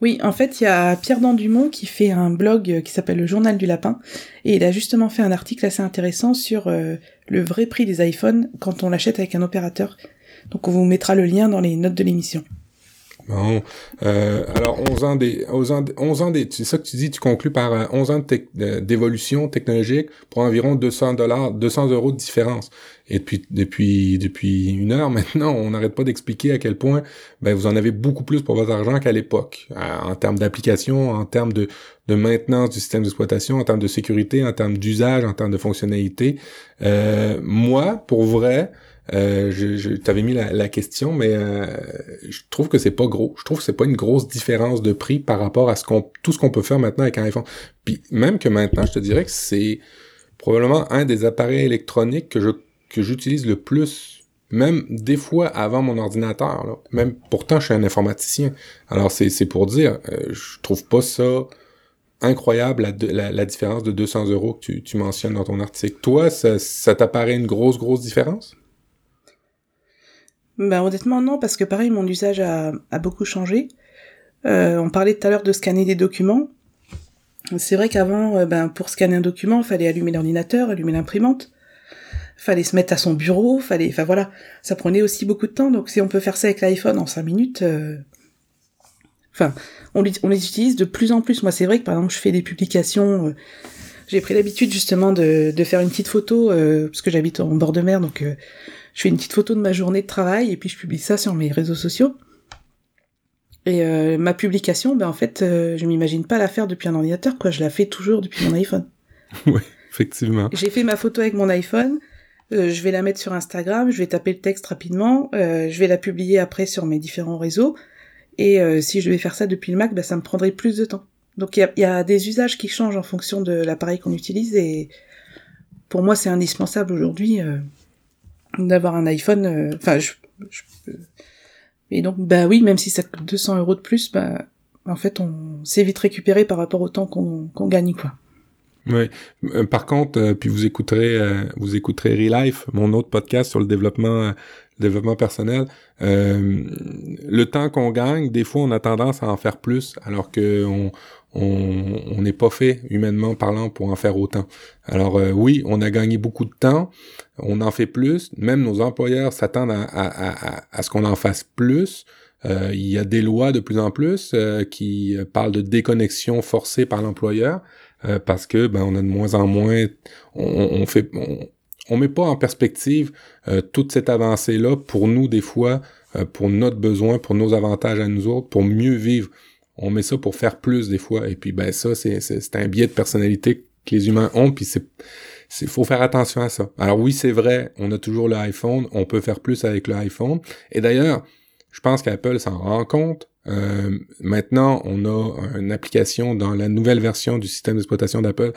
Speaker 2: Oui, en fait, il y a Pierre Dandumont qui fait un blog qui s'appelle le Journal du Lapin, et il a justement fait un article assez intéressant sur euh, le vrai prix des iPhones quand on l'achète avec un opérateur. Donc on vous mettra le lien dans les notes de l'émission.
Speaker 1: Bon, euh, alors 11 ans des 11 ans, 11 ans des c'est ça que tu dis, tu conclus par 11 euh, ans d'évolution technologique pour environ 200 dollars, 200 euros de différence. Et depuis depuis depuis une heure maintenant, on n'arrête pas d'expliquer à quel point ben vous en avez beaucoup plus pour votre argent qu'à l'époque, euh, en termes d'application, en termes de de maintenance du système d'exploitation, en termes de sécurité, en termes d'usage, en termes de fonctionnalité. Euh, moi, pour vrai, euh, je, je t'avais mis la, question, mais euh, je trouve que c'est pas gros. Je trouve que c'est pas une grosse différence de prix par rapport à ce qu'on tout ce qu'on peut faire maintenant avec un iPhone. Puis même que maintenant, je te dirais que c'est probablement un des appareils électroniques que je que j'utilise le plus, même des fois avant mon ordinateur. Là. Même pourtant, je suis un informaticien. Alors c'est c'est pour dire, euh, je trouve pas ça incroyable la, la, différence de 200 euros que tu, tu mentionnes dans ton article. Toi, ça, ça t'apparaît une grosse grosse différence?
Speaker 2: Ben honnêtement non, parce que pareil, mon usage a, beaucoup changé. Euh, on parlait tout à l'heure de scanner des documents. C'est vrai qu'avant, euh, ben pour scanner un document, il fallait allumer l'ordinateur, allumer l'imprimante, fallait se mettre à son bureau, fallait, enfin voilà, ça prenait aussi beaucoup de temps. Donc si on peut faire ça avec l'iPhone en cinq minutes, euh, enfin, on, les utilise de plus en plus. Moi, c'est vrai que par exemple, je fais des publications. Euh, j'ai pris l'habitude justement de, de, faire une petite photo parce que j'habite en bord de mer, donc je fais une petite photo de ma journée de travail et puis je publie ça sur mes réseaux sociaux. Et euh, ma publication, ben en fait, euh, je m'imagine pas la faire depuis un ordinateur, quoi. Je la fais toujours depuis mon iPhone. (laughs)
Speaker 1: oui, effectivement.
Speaker 2: J'ai fait ma photo avec mon iPhone. Euh, je vais la mettre sur Instagram. Je vais taper le texte rapidement. je vais la publier après sur mes différents réseaux. Et si je vais faire ça depuis le Mac, ben, ça me prendrait plus de temps. Donc il y a, y a, des usages qui changent en fonction de l'appareil qu'on utilise. Et pour moi, c'est indispensable aujourd'hui d'avoir un iPhone. Euh, enfin, je, et donc bah oui, même si ça coûte 200 euros de plus, bah en fait on s'est vite récupéré par rapport au temps qu'on qu'on gagne quoi.
Speaker 1: Oui. Euh, par contre, euh, puis vous écouterez, vous écouterez Relife, mon autre podcast sur le développement, développement personnel. le temps qu'on gagne, des fois, on a tendance à en faire plus, alors que on, on n'est pas fait humainement parlant pour en faire autant. Alors euh, oui, on a gagné beaucoup de temps, on en fait plus, même nos employeurs s'attendent à, à, à, ce qu'on en fasse plus. Euh, il y a des lois de plus en plus euh, qui parlent de déconnexion forcée par l'employeur parce que ben on a de moins en moins, on, on fait, on, on, met pas en perspective toute cette avancée là pour nous des fois, pour notre besoin, pour nos avantages à nous autres, pour mieux vivre on met ça pour faire plus des fois. Et puis ben ça, c'est, c'est, un biais de personnalité que les humains ont, puis c'est il faut faire attention à ça. Alors oui, c'est vrai, on a toujours l'iPhone, on peut faire plus avec l'iPhone. Et d'ailleurs, je pense qu'Apple s'en rend compte. Euh, maintenant, on a une application dans la nouvelle version du système d'exploitation d'Apple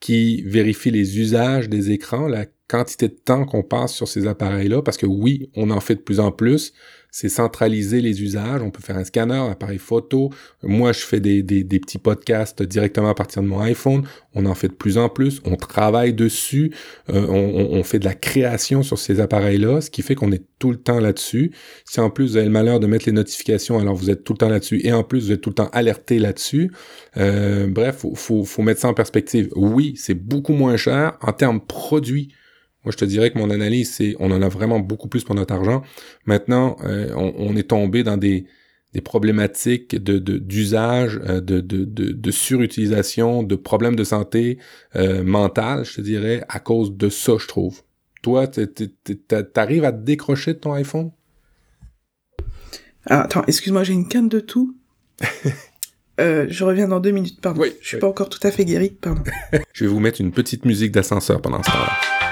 Speaker 1: qui vérifie les usages des écrans, la quantité de temps qu'on passe sur ces appareils-là, parce que oui, on en fait de plus en plus. C'est centraliser les usages. On peut faire un scanner, un appareil photo. Moi, je fais des, petits podcasts directement à partir de mon iPhone. On en fait de plus en plus. On travaille dessus. Euh, on, on, fait de la création sur ces appareils-là, ce qui fait qu'on est tout le temps là-dessus. Si en plus vous avez le malheur de mettre les notifications, alors vous êtes tout le temps là-dessus. Et en plus, vous êtes tout le temps alerté là-dessus. Euh, bref, faut, faut, faut mettre ça en perspective. Oui, c'est beaucoup moins cher en termes produits moi, je te dirais que mon analyse, c'est on en a vraiment beaucoup plus pour notre argent. Maintenant, euh, on, est tombé dans des, des problématiques de d'usage, euh, de, de, de, de, surutilisation, de problèmes de santé euh, mentale, je te dirais, à cause de ça, je trouve. Toi, t'arrives à te décrocher de ton iPhone?
Speaker 2: Ah, attends, excuse-moi, j'ai une canne de tout. (laughs) Euh, je reviens dans deux minutes, pardon. Oui, je suis pas encore tout à fait guéri, pardon. (laughs)
Speaker 1: je vais vous mettre une petite musique d'ascenseur pendant ce temps-là.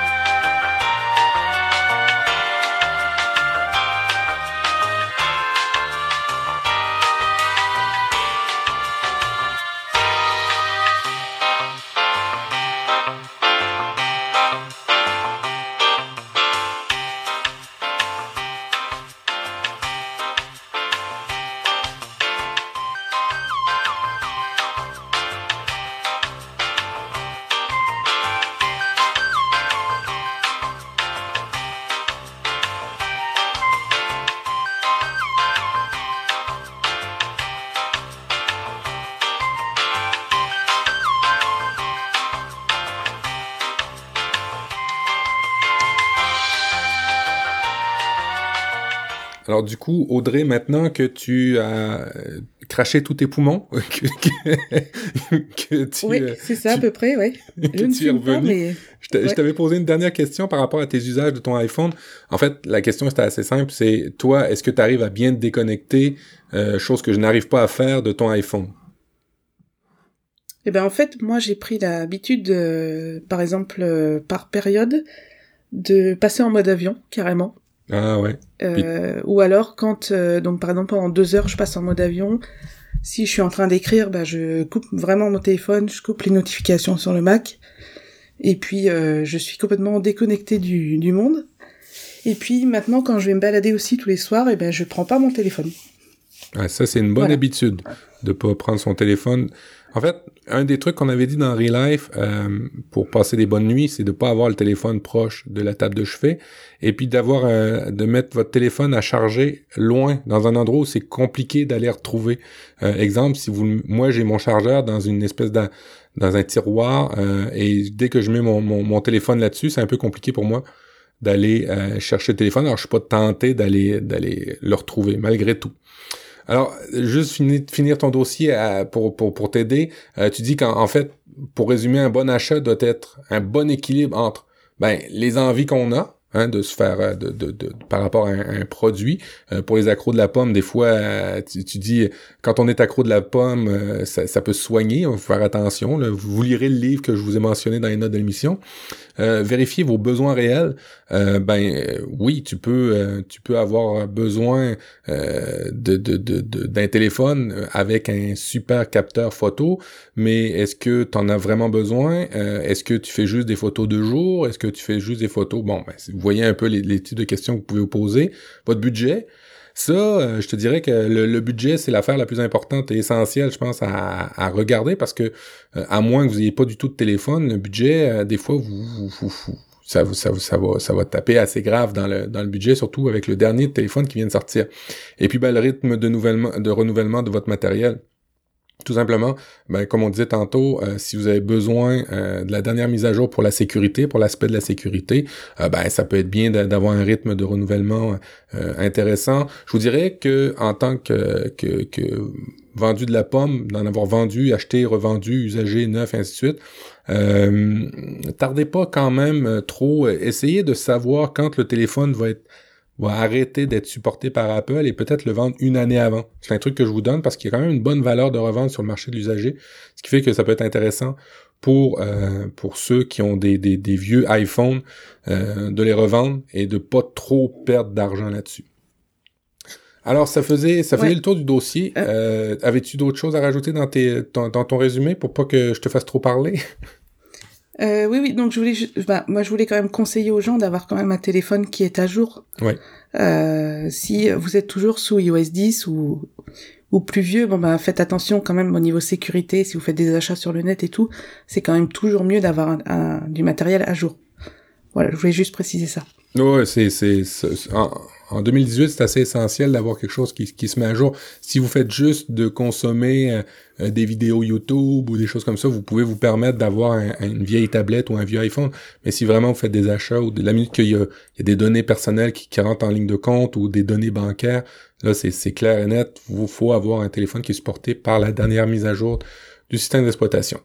Speaker 1: Du coup, Audrey, maintenant que tu as euh, craché tous tes poumons, (laughs)
Speaker 2: que, tu, oui, euh, c'est ça à peu près, oui. (laughs) Je ne suis
Speaker 1: revenu. Pas, mais... Je t'avais posé une dernière question par rapport à tes usages de ton iPhone. En fait, la question c'était assez simple, c'est toi, est-ce que tu arrives à bien te déconnecter, euh, chose que je n'arrive pas à faire de ton iPhone?
Speaker 2: Eh ben en fait, moi j'ai pris l'habitude, par exemple, par période, de passer en mode avion carrément.
Speaker 1: Ah ouais.
Speaker 2: Euh, ou alors quand, euh, donc par exemple pendant deux heures, je passe en mode avion. Si je suis en train d'écrire, bah, je coupe vraiment mon téléphone, je coupe les notifications sur le Mac. Et puis euh, je suis complètement déconnecté du, du monde. Et puis maintenant, quand je vais me balader aussi tous les soirs, et eh ben je prends pas mon téléphone.
Speaker 1: Ah, ça c'est une bonne habitude de pas prendre son téléphone. En fait, un des trucs qu'on avait dit dans Real Life euh, pour passer des bonnes nuits, c'est de pas avoir le téléphone proche de la table de chevet et puis d'avoir euh, de mettre votre téléphone à charger loin dans un endroit où c'est compliqué d'aller retrouver. Euh, exemple, si vous, moi j'ai mon chargeur dans une espèce de dans un tiroir et dès que je mets mon, mon, téléphone là-dessus, c'est un peu compliqué pour moi d'aller chercher le téléphone. Alors je suis pas tenté d'aller d'aller le retrouver malgré tout. Alors, juste finir, ton dossier pour, pour, t'aider, euh, tu dis qu'en fait, pour résumer, un bon achat doit être un bon équilibre entre ben, les envies qu'on a, Hein, de se faire euh, de, de, de, par rapport à un, produit. Euh, pour les accros de la pomme, des fois, tu, dis quand on est accro de la pomme, ça, peut soigner. Il faut faire attention. Vous lirez le livre que je vous ai mentionné dans les notes de l'émission. Euh, vérifier vos besoins réels, euh, ben euh, oui, tu peux tu peux avoir besoin de, de, de, d'un téléphone avec un super capteur photo, mais est-ce que tu en as vraiment besoin? Est-ce que tu fais juste des photos de jour? Est-ce que tu fais juste des photos? Bon, ben, vous voyez un peu les, les types de questions que vous pouvez vous poser. Votre budget. Ça, euh, je te dirais que le, budget, c'est l'affaire la plus importante et essentielle, je pense, à, regarder parce que, euh, à moins que vous n'ayez pas du tout de téléphone, le budget, euh, des fois, vous, vous, ça, ça, ça, va, ça va taper assez grave dans le, dans le budget, surtout avec le dernier téléphone qui vient de sortir. Et puis, ben, le rythme de, nouvellement, de renouvellement de votre matériel. Tout simplement, ben, comme on disait tantôt, euh, si vous avez besoin euh, de la dernière mise à jour pour la sécurité, pour l'aspect de la sécurité, euh, ben, ça peut être bien d'avoir un rythme de renouvellement intéressant. Je vous dirais que en tant que, que, que vendu de la pomme, d'en avoir vendu, acheté, revendu, usagé, neuf, ainsi de suite, euh, tardez pas quand même trop. Essayez de savoir quand le téléphone va être va arrêter d'être supporté par Apple et peut-être le vendre une année avant. C'est un truc que je vous donne parce qu'il y a quand même une bonne valeur de revente sur le marché de l'usager, ce qui fait que ça peut être intéressant pour euh, pour ceux qui ont des, des, des vieux iPhones euh, de les revendre et de pas trop perdre d'argent là-dessus. Alors ça faisait ça faisait le tour du dossier. Euh, Avais-tu d'autres choses à rajouter dans tes dans, dans ton résumé pour pas que je te fasse trop parler?
Speaker 2: Euh, oui, oui. Donc je voulais, bah, moi je voulais quand même conseiller aux gens d'avoir quand même un téléphone qui est à jour.
Speaker 1: Ouais.
Speaker 2: Euh, si vous êtes toujours sous iOS 10 ou ou plus vieux, bon bah faites attention quand même au niveau sécurité. Si vous faites des achats sur le net et tout, c'est quand même toujours mieux d'avoir un, du matériel à jour. Voilà, je voulais juste préciser ça.
Speaker 1: Ouais, c'est c'est en 2018, c'est assez essentiel d'avoir quelque chose qui, se met à jour. Si vous faites juste de consommer euh, euh, des vidéos YouTube ou des choses comme ça, vous pouvez vous permettre d'avoir une vieille tablette ou un vieux iPhone. Mais si vraiment vous faites des achats ou de la minute qu'il y, a des données personnelles qui, qui, rentrent en ligne de compte ou des données bancaires, là c'est clair et net, il faut avoir un téléphone qui est supporté par la dernière mise à jour du système d'exploitation.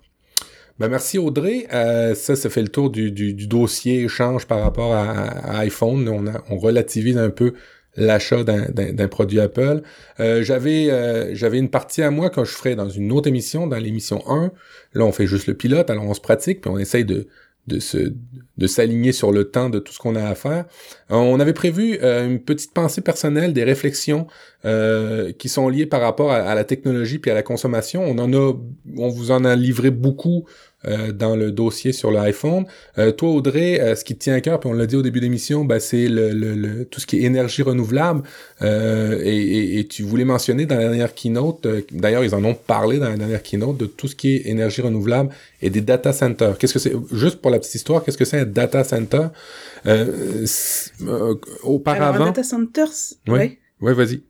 Speaker 1: Ben merci Audrey. Euh, ça, ça fait le tour du, du, dossier échange par rapport à, iPhone. On, relativise un peu l'achat d'un produit Apple. Euh, j'avais euh, j'avais une partie à moi que je ferais dans une autre émission, dans l'émission 1. Là, on fait juste le pilote, alors on se pratique, puis on essaye de, de se de s'aligner sur le temps de tout ce qu'on a à faire. Euh, on avait prévu euh, une petite pensée personnelle, des réflexions euh, qui sont liées par rapport à, la technologie puis à la consommation. On en a, on vous en a livré beaucoup dans le dossier sur l'iPhone. Euh, toi, Audrey, euh, ce qui te tient à cœur, puis on l'a dit au début de l'émission, ben, c'est le, le, tout ce qui est énergie renouvelable. Et, et, tu voulais mentionner dans la dernière keynote, d'ailleurs, ils en ont parlé dans la dernière keynote, de tout ce qui est énergie renouvelable et des data centers. Qu'est-ce que c'est? Juste pour la petite histoire, qu'est-ce que c'est un data center? Auparavant. Alors,
Speaker 2: un data center,
Speaker 1: oui. Ouais, ouais vas-y.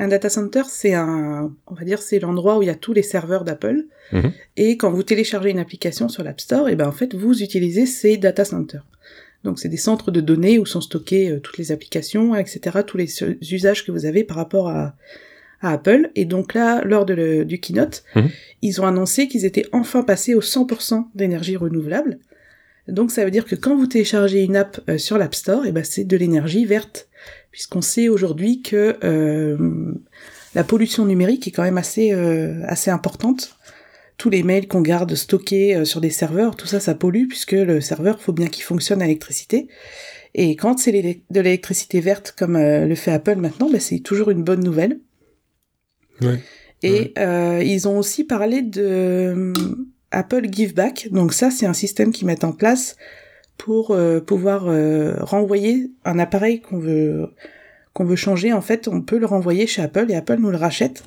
Speaker 2: Un data center, c'est un, on va dire, c'est l'endroit où il y a tous les serveurs d'Apple. Mhm. Et quand vous téléchargez une application sur l'App Store, et ben en fait, vous utilisez ces data centers. Donc c'est des centres de données où sont stockées euh, toutes les applications, etc., tous les usages que vous avez par rapport à, Apple. Et donc là, lors de du keynote, mhm. ils ont annoncé qu'ils étaient enfin passés au 100% d'énergie renouvelable. Donc ça veut dire que quand vous téléchargez une app euh, sur l'App Store, et ben c'est de l'énergie verte puisqu'on sait aujourd'hui que euh, la pollution numérique est quand même assez euh, assez importante. Tous les mails qu'on garde stockés euh, sur des serveurs, tout ça, ça pollue puisque le serveur faut bien qu'il fonctionne à l'électricité. Et quand c'est de l'électricité verte comme le fait Apple maintenant, ben c'est toujours une bonne nouvelle.
Speaker 1: Ouais.
Speaker 2: Et ils ont aussi parlé de Apple Give Back. Donc ça, c'est un système qu'ils mettent en place pour euh, pouvoir euh, renvoyer un appareil qu'on veut changer. En fait, on peut le renvoyer chez Apple et Apple nous le rachète.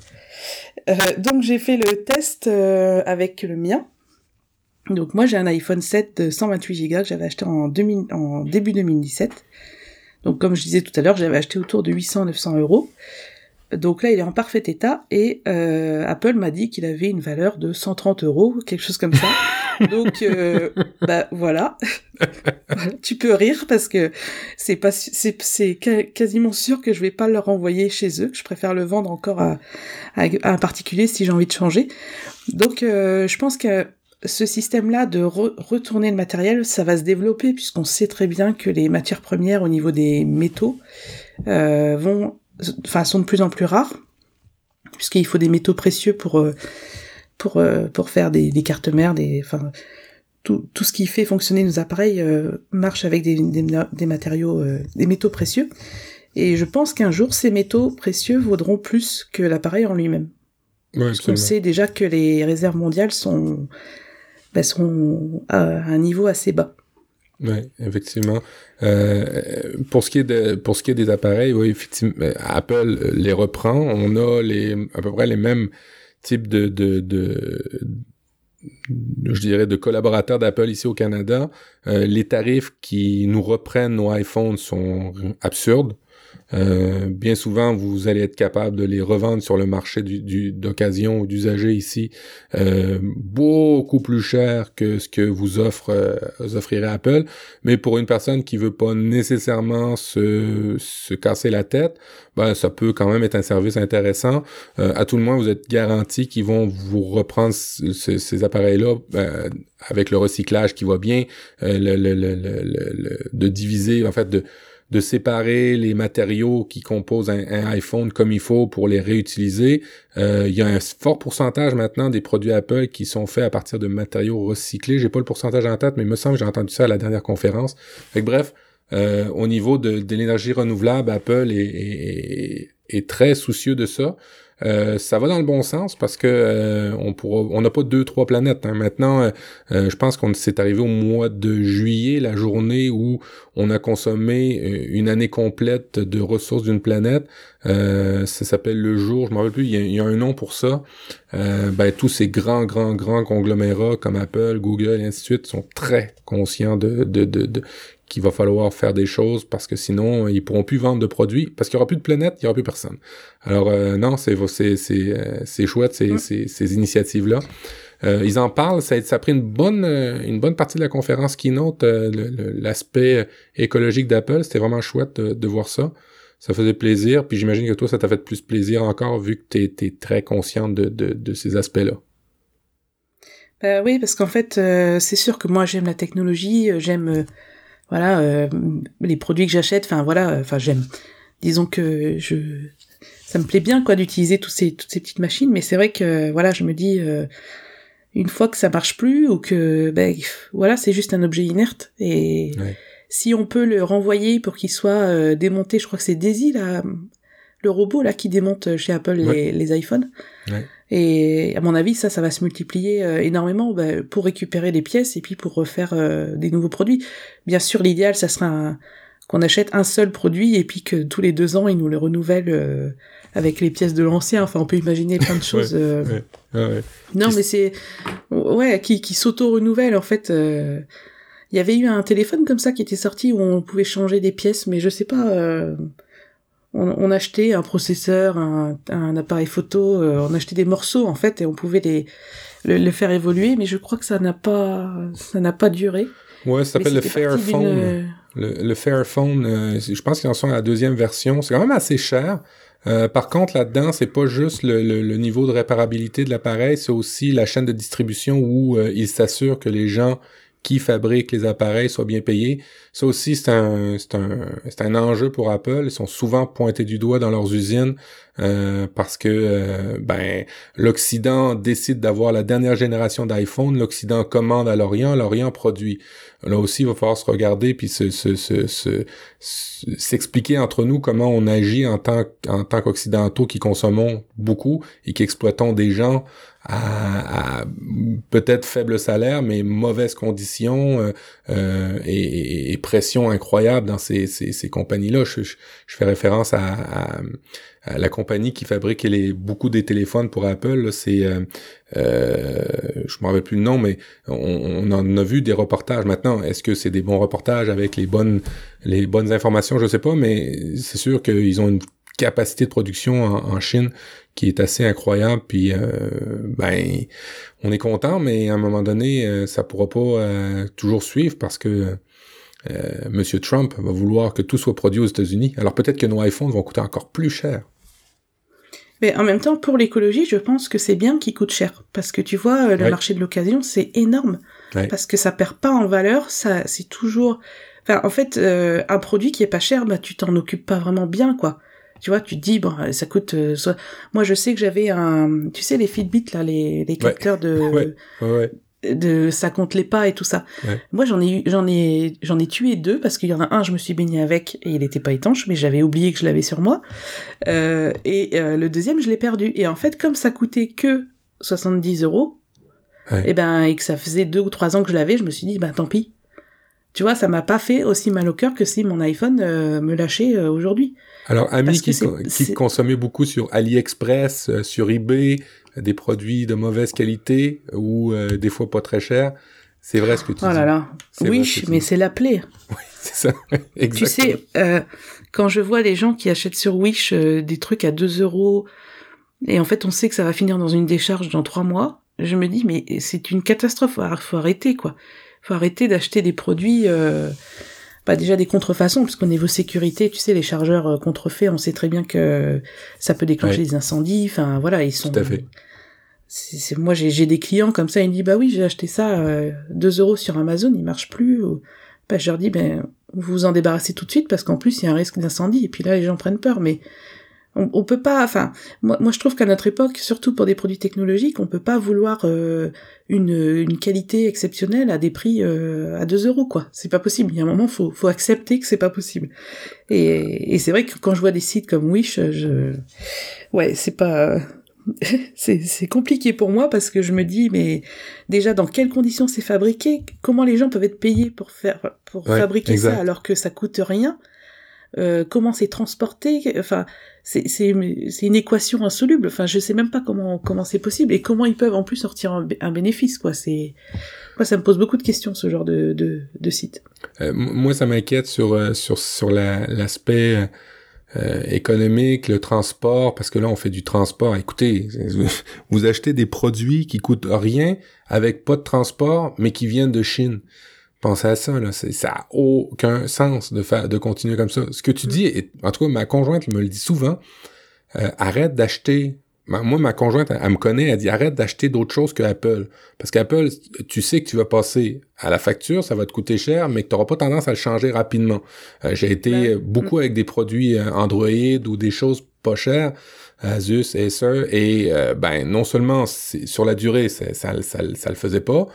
Speaker 2: Euh, donc j'ai fait le test avec le mien. Donc moi j'ai un iPhone 7 de 128 Go que j'avais acheté en, en début 2017. Donc comme je disais tout à l'heure, j'avais acheté autour de 800-900 euros. Donc là, il est en parfait état et Apple m'a dit qu'il avait une valeur de 130 euros, quelque chose comme ça. (laughs) Donc, euh, bah voilà. (laughs) tu peux rire parce que c'est pas, c'est, c'est quasiment sûr que je vais pas le renvoyer chez eux. Que je préfère le vendre encore à, à, un particulier si j'ai envie de changer. Donc, euh, je pense que ce système-là de retourner le matériel, ça va se développer puisqu'on sait très bien que les matières premières au niveau des métaux euh, vont, enfin, sont de plus en plus rares puisqu'il faut des métaux précieux pour euh, pour euh, pour faire des, des, cartes mères, des enfin tout, tout ce qui fait fonctionner nos appareils euh, marche avec des, des, des matériaux, euh, des métaux précieux. Et je pense qu'un jour, ces métaux précieux vaudront plus que l'appareil en lui-même.
Speaker 1: Ouais,
Speaker 2: Parce qu'on sait déjà que les réserves mondiales sont, bah, sont à un niveau assez bas.
Speaker 1: Oui, effectivement. Euh, pour ce qui est de, pour ce qui est des appareils, oui, effectivement, Apple les reprend. On a les à peu près les mêmes type de, de, de, je dirais, de collaborateurs d'Apple ici au Canada, euh, les tarifs qui nous reprennent nos iPhones sont absurdes. Euh, bien souvent, vous allez être capable de les revendre sur le marché du, d'occasion ou d'usager ici euh, beaucoup plus cher que ce que vous offre euh, vous offrirez Apple. Mais pour une personne qui veut pas nécessairement se, se casser la tête, ben ça peut quand même être un service intéressant. Euh, à tout le moins, vous êtes garanti qu'ils vont vous reprendre ces appareils-là ben, avec le recyclage qui va bien, le, le, le, de diviser en fait de de séparer les matériaux qui composent un, iPhone comme il faut pour les réutiliser. Euh, il y a un fort pourcentage maintenant des produits Apple qui sont faits à partir de matériaux recyclés. J'ai pas le pourcentage en tête, mais il me semble que j'ai entendu ça à la dernière conférence. Bref, Euh, au niveau de, l'énergie renouvelable, Apple est, très soucieux de ça. Euh, ça va dans le bon sens parce que euh, on pourra, on n'a pas deux trois planètes. Hein. Maintenant, euh, je pense qu'on s'est arrivé au mois de juillet, la journée où on a consommé une année complète de ressources d'une planète. ça s'appelle le jour, je m'en rappelle plus. Il y, a, un nom pour ça. ben tous ces grands grands grands conglomérats comme Apple, Google ainsi de suite sont très conscients de, de, de, de qu'il va falloir faire des choses parce que sinon ils pourront plus vendre de produits parce qu'il y aura plus de planète, il y aura plus personne. Alors euh, non, c'est c'est c'est euh, c'est chouette ces, ces, ces initiatives là. Euh, ils en parlent, ça, ça a pris une bonne une bonne partie de la conférence keynote l'aspect écologique d'Apple, c'était vraiment chouette de, voir ça. Ça faisait plaisir, puis j'imagine que toi ça t'a fait plus plaisir encore vu que tu es, très consciente de, de, de ces aspects-là.
Speaker 2: Euh, oui, parce qu'en fait, c'est sûr que moi j'aime la technologie, j'aime voilà euh, les produits que j'achète enfin voilà enfin j'aime. Disons que je ça me plaît bien quoi d'utiliser tous ces toutes ces petites machines mais c'est vrai que voilà je me dis euh, une fois que ça marche plus ou que ben voilà c'est juste un objet inerte et si on peut le renvoyer pour qu'il soit euh, démonté je crois que c'est Daisy là le robot là qui démonte chez Apple les, les iPhones. Ouais. Et à mon avis, ça, ça va se multiplier euh, énormément bah, pour récupérer des pièces et puis pour refaire euh, des nouveaux produits. Bien sûr, l'idéal, ça sera qu'on achète un seul produit et puis que tous les deux ans, ils nous le renouvellent euh, avec les pièces de l'ancien. Enfin, on peut imaginer plein de (laughs) choses. ouais, ouais, non, mais c'est ouais, qui, qui s'auto-renouvelle en fait. Il y avait eu un téléphone comme ça qui était sorti où on pouvait changer des pièces, mais je sais pas on, achetait un processeur, un, un appareil photo, euh, on achetait des morceaux en fait et on pouvait les le, faire évoluer, mais je crois que ça n'a pas ça n'a pas duré.
Speaker 1: Ouais, ça s'appelle le Fairphone. Le, le Fairphone, euh, je pense qu'ils en sont à la deuxième version. C'est quand même assez cher. Euh, par contre, là-dedans, c'est pas juste le, le, niveau de réparabilité de l'appareil, c'est aussi la chaîne de distribution où il s'assure que les gens qui fabriquent les appareils soient bien payés. Ça aussi, c'est un, c'est un, un enjeu pour Apple. Ils sont souvent pointés du doigt dans leurs usines euh, parce que euh, ben l'Occident décide d'avoir la dernière génération d'iPhone, l'Occident commande à l'Orient, l'Orient produit. Là aussi, il va falloir se regarder puis se, se, se, s'expliquer entre nous comment on agit en tant, en tant qu'occidentaux qui consommons beaucoup et qui exploitons des gens à, peut-être faible salaire, mais mauvaises conditions euh, euh, et, et, pression incroyable dans ces, ces, compagnies-là. Je, fais référence à, à, à, la compagnie qui fabrique beaucoup des téléphones pour Apple. C'est, euh, euh, je me rappelle plus le nom, mais on, en a vu des reportages. Maintenant, est-ce que c'est des bons reportages avec les bonnes, les bonnes informations? Je sais pas, mais c'est sûr qu'ils ont une capacité de production en Chine qui est assez incroyable. Puis euh, ben, on est content, mais à un moment donné, euh, ça pourra pas euh, toujours suivre parce que euh, Monsieur Trump va vouloir que tout soit produit aux États-Unis. Alors peut-être que nos iPhones vont coûter encore plus cher.
Speaker 2: Mais en même temps, pour l'écologie, je pense que c'est bien qu'ils coûtent cher. Parce que tu vois, le marché de l'occasion, c'est énorme. Parce que ça perd pas en valeur, ça, c'est toujours... Enfin, en fait, un produit qui est pas cher, bah, tu t'en occupes pas vraiment bien, quoi. Tu vois, tu te dis, bon, ça coûte... Euh, soit... Moi, je sais que j'avais un... Tu sais, les Fitbit, là, les, les capteurs de... (laughs) Ouais. Ouais, de ça compte les pas et tout ça. Moi j'en ai eu j'en ai j'en ai tué deux parce qu'il y en a un je me suis baigné avec et il était pas étanche mais j'avais oublié que je l'avais sur moi. Euh, et euh, le deuxième je l'ai perdu. Et en fait comme ça coûtait que 70 euros et eh ben et que ça faisait deux ou trois ans que je l'avais je me suis dit bah tant pis tu vois ça m'a pas fait aussi mal au cœur que si mon iPhone me lâchait aujourd'hui
Speaker 1: alors, Ami qui, qui consommait beaucoup sur AliExpress, euh, sur eBay, des produits de mauvaise qualité ou euh, des fois pas très chers, c'est vrai ce que tu
Speaker 2: oh
Speaker 1: dis.
Speaker 2: Oh là là, Wish, mais c'est la plaie. (laughs)
Speaker 1: Oui, c'est ça, exactement. (laughs)
Speaker 2: Tu sais, euh, quand je vois les gens qui achètent sur Wish des trucs à 2 euros, et en fait on sait que ça va finir dans une décharge dans 3 mois, je me dis, mais c'est une catastrophe, faut, faut arrêter quoi. Faut arrêter d'acheter des produits pas déjà des contrefaçons, puisqu'au niveau sécurité, tu sais, les chargeurs euh, contrefaits, on sait très bien que ça peut déclencher des incendies. Enfin, voilà, ils sont.
Speaker 1: Tout à fait.
Speaker 2: C'est, moi, j'ai, des clients comme ça, ils me disent, bah oui, j'ai acheté ça euh, 2 euros sur Amazon, il marche plus. Ou... Bah, je leur dis, ben, vous vous en débarrassez tout de suite parce qu'en plus, il y a un risque d'incendie. Et puis là, les gens prennent peur. Mais on, on peut pas, enfin, moi, moi je trouve qu'à notre époque, surtout pour des produits technologiques, on peut pas vouloir euh, une, une qualité exceptionnelle à des prix euh, à 2 euros, quoi. C'est pas possible. Il y a un moment, faut, faut accepter que c'est pas possible. Et, et c'est vrai que quand je vois des sites comme Wish, je, ouais, c'est pas, (laughs) c'est compliqué pour moi parce que je me dis, mais déjà dans quelles conditions c'est fabriqué? Comment les gens peuvent être payés pour faire, pour fabriquer ça alors que ça coûte rien? Euh, comment c'est transporté, enfin c'est une équation insoluble. Enfin je sais même pas comment comment c'est possible et comment ils peuvent en plus sortir un, bénéfice quoi. C'est moi ça me pose beaucoup de questions ce genre de de, de site.
Speaker 1: Euh, moi ça m'inquiète sur euh, sur sur l'aspect économique, le transport, parce que là on fait du transport. Écoutez, (laughs) vous achetez des produits qui coûtent rien avec pas de transport, mais qui viennent de Chine. Pensez à ça, là. Ça a aucun sens de faire, de continuer comme ça. Ce que tu dis, et, en tout cas, ma conjointe me le dit souvent, euh, arrête d'acheter. Moi, ma conjointe, elle, me connaît, elle dit arrête d'acheter d'autres choses que Apple. Parce qu'Apple, tu sais que tu vas passer à la facture, ça va te coûter cher, mais que tu n'auras pas tendance à le changer rapidement. Euh, j'ai été ben, beaucoup avec des produits euh, Android ou des choses pas chères. Asus, Acer, et ben non seulement sur la durée, ça, ça, ça, ça, le faisait pas,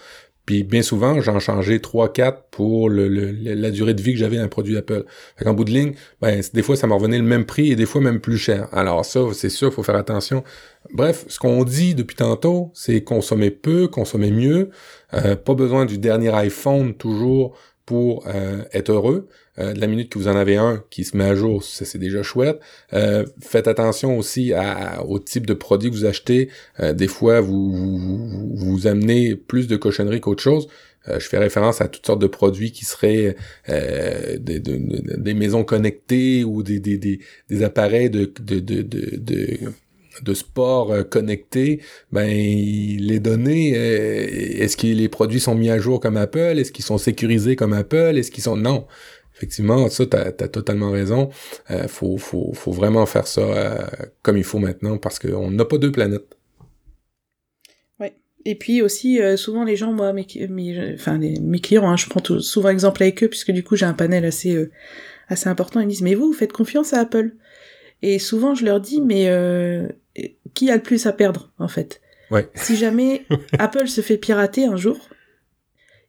Speaker 1: puis bien souvent, j'en changeais 3-4 pour la durée de vie que j'avais d'un produit Apple. Fait bout de ligne, ben, des fois, ça me revenait le même prix et des fois même plus cher. Alors ça, c'est sûr, faut faire attention. Bref, ce qu'on dit depuis tantôt, c'est consommer peu, consommer mieux. Euh, pas besoin du dernier iPhone toujours pour euh, être heureux. Euh, de la minute que vous en avez un qui se met à jour, ça c'est déjà chouette. Euh, faites attention aussi à, au type de produit que vous achetez. Euh, des fois, vous, vous, vous amenez plus de cochonneries qu'autre chose. je fais référence à toutes sortes de produits qui seraient des, des, maisons connectées ou des, des, des, appareils de, de, de, de, de sport connectés, ben les données, est-ce que les produits sont mis à jour comme Apple, est-ce qu'ils sont sécurisés comme Apple, est-ce qu'ils sont non, effectivement, ça, t'as as totalement raison. Euh, faut, faut, faut vraiment faire ça euh, comme il faut maintenant parce qu'on n'a pas deux planètes.
Speaker 2: Ouais. Et puis aussi, euh, souvent les gens, moi, mes, mes, enfin, mes clients, hein, je prends souvent exemple avec eux puisque du coup j'ai un panel assez, euh, assez important. Ils me disent, mais vous, vous faites confiance à Apple Et souvent je leur dis, mais qui a le plus à perdre en fait?
Speaker 1: Ouais.
Speaker 2: Si jamais (laughs) Apple se fait pirater un jour,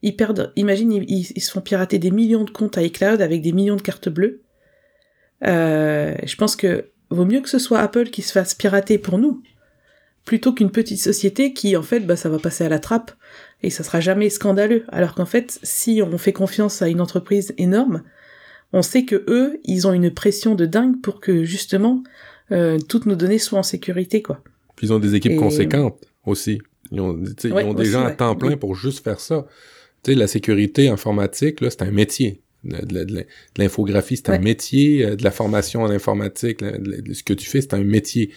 Speaker 2: ils perdent, imagine, ils, se font pirater des millions de comptes à iCloud avec des millions de cartes bleues. Euh, je pense que vaut mieux que ce soit Apple qui se fasse pirater pour nous, plutôt qu'une petite société qui, en fait, bah, ça va passer à la trappe et ça sera jamais scandaleux. Alors qu'en fait, si on fait confiance à une entreprise énorme, on sait que eux, ils ont une pression de dingue pour que justement euh, toutes nos données soient en sécurité, quoi.
Speaker 1: Puis ils ont des équipes conséquentes aussi. Ils ont, ils ont des gens à temps plein pour juste faire ça. Tu sais, la sécurité informatique, là, c'est un métier. De, l'infographie, c'est un métier. Euh, de la formation en informatique, ce que tu fais, c'est un métier.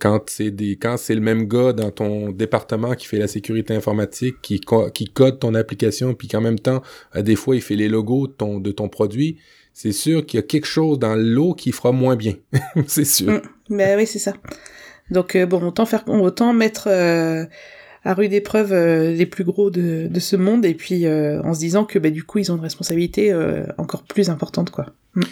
Speaker 1: quand c'est des, quand c'est le même gars dans ton département qui fait la sécurité informatique, qui, qui code ton application, puis qu'en même temps, à des fois, il fait les logos de ton, de ton produit, c'est sûr qu'il y a quelque chose dans l'eau qui fera moins bien. (laughs) c'est sûr.
Speaker 2: Mm. ben oui, c'est ça. Donc euh, bon, autant faire, autant mettre euh, à rude épreuve euh, les plus gros de, ce monde et puis euh, en se disant que bah, du coup ils ont une responsabilité euh, encore plus importante quoi. Mm.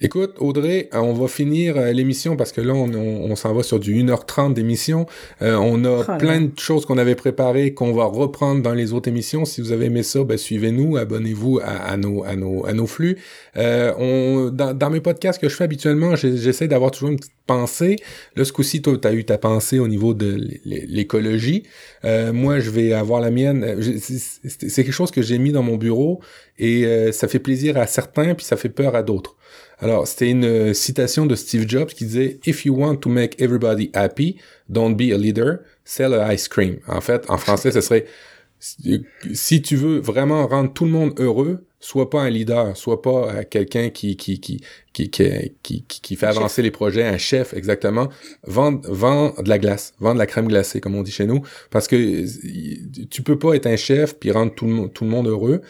Speaker 1: Écoute, Audrey, on va finir l'émission parce que là, on, on, s'en va sur du 1h30 d'émission. on a oh plein de choses qu'on avait préparées qu'on va reprendre dans les autres émissions. Si vous avez aimé ça, ben, suivez-nous, abonnez-vous à, à, nos, à, nos, à nos flux. on, dans, dans, mes podcasts que je fais habituellement, j'essaie d'avoir toujours une petite pensée. Là, ce coup-ci, toi, tu as eu ta pensée au niveau de l'écologie. Euh, moi, je vais avoir la mienne. Euh, c'est quelque chose que j'ai mis dans mon bureau et euh, ça fait plaisir à certains puis ça fait peur à d'autres. Alors, c'était une citation de Steve Jobs qui disait If you want to make everybody happy, don't be a leader, sell a ice cream. En fait, en français, ce serait si tu veux vraiment rendre tout le monde heureux, sois pas un leader, sois pas euh, quelqu'un qui qui, qui qui qui qui fait avancer les projets, un chef exactement. Vends vend de la glace, vend de la crème glacée comme on dit chez nous, parce que tu peux pas être un chef puis rendre tout le monde tout le monde heureux.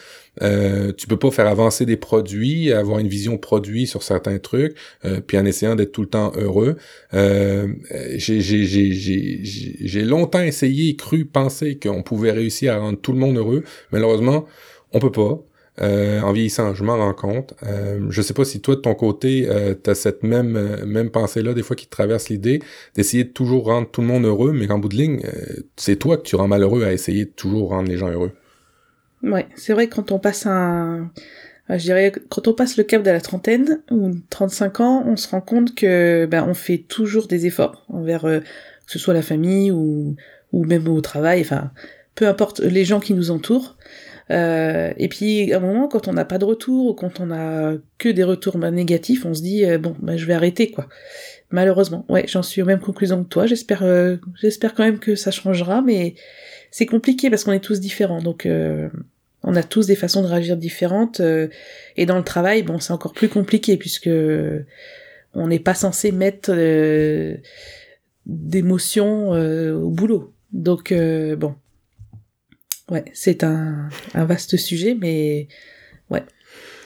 Speaker 1: Euh, tu peux pas faire avancer des produits, avoir une vision produit sur certains trucs, euh, puis en essayant d'être tout le temps heureux. Euh, j'ai j'ai longtemps essayé, cru, pensé qu'on pouvait réussir à rendre tout le monde heureux. Malheureusement, on peut pas. Euh, en vieillissant, je m'en rends compte. Euh, je sais pas si toi, de ton côté, euh, tu as cette même, euh, même pensée-là, des fois, qui te traverse l'idée d'essayer de toujours rendre tout le monde heureux, mais qu'en bout de ligne, c'est toi que tu rends malheureux à essayer de toujours rendre les gens heureux.
Speaker 2: Ouais, c'est vrai quand on passe un... Je dirais, quand on passe le cap de la trentaine ou 35 ans, on se rend compte que ben, on fait toujours des efforts envers que ce soit la famille ou, ou même au travail, enfin, peu importe les gens qui nous entourent. Euh, et puis à un moment, quand on n'a pas de retour ou quand on a que des retours bah, négatifs, on se dit euh, bon, bah, je vais arrêter quoi. Malheureusement, ouais, j'en suis aux mêmes conclusions que toi. J'espère, euh, j'espère quand même que ça changera, mais c'est compliqué parce qu'on est tous différents, donc on a tous des façons de réagir différentes. et dans le travail, bon, c'est encore plus compliqué puisque on n'est pas censé mettre d'émotions au boulot. Donc bon, Ouais, c'est un, un vaste sujet, mais ouais.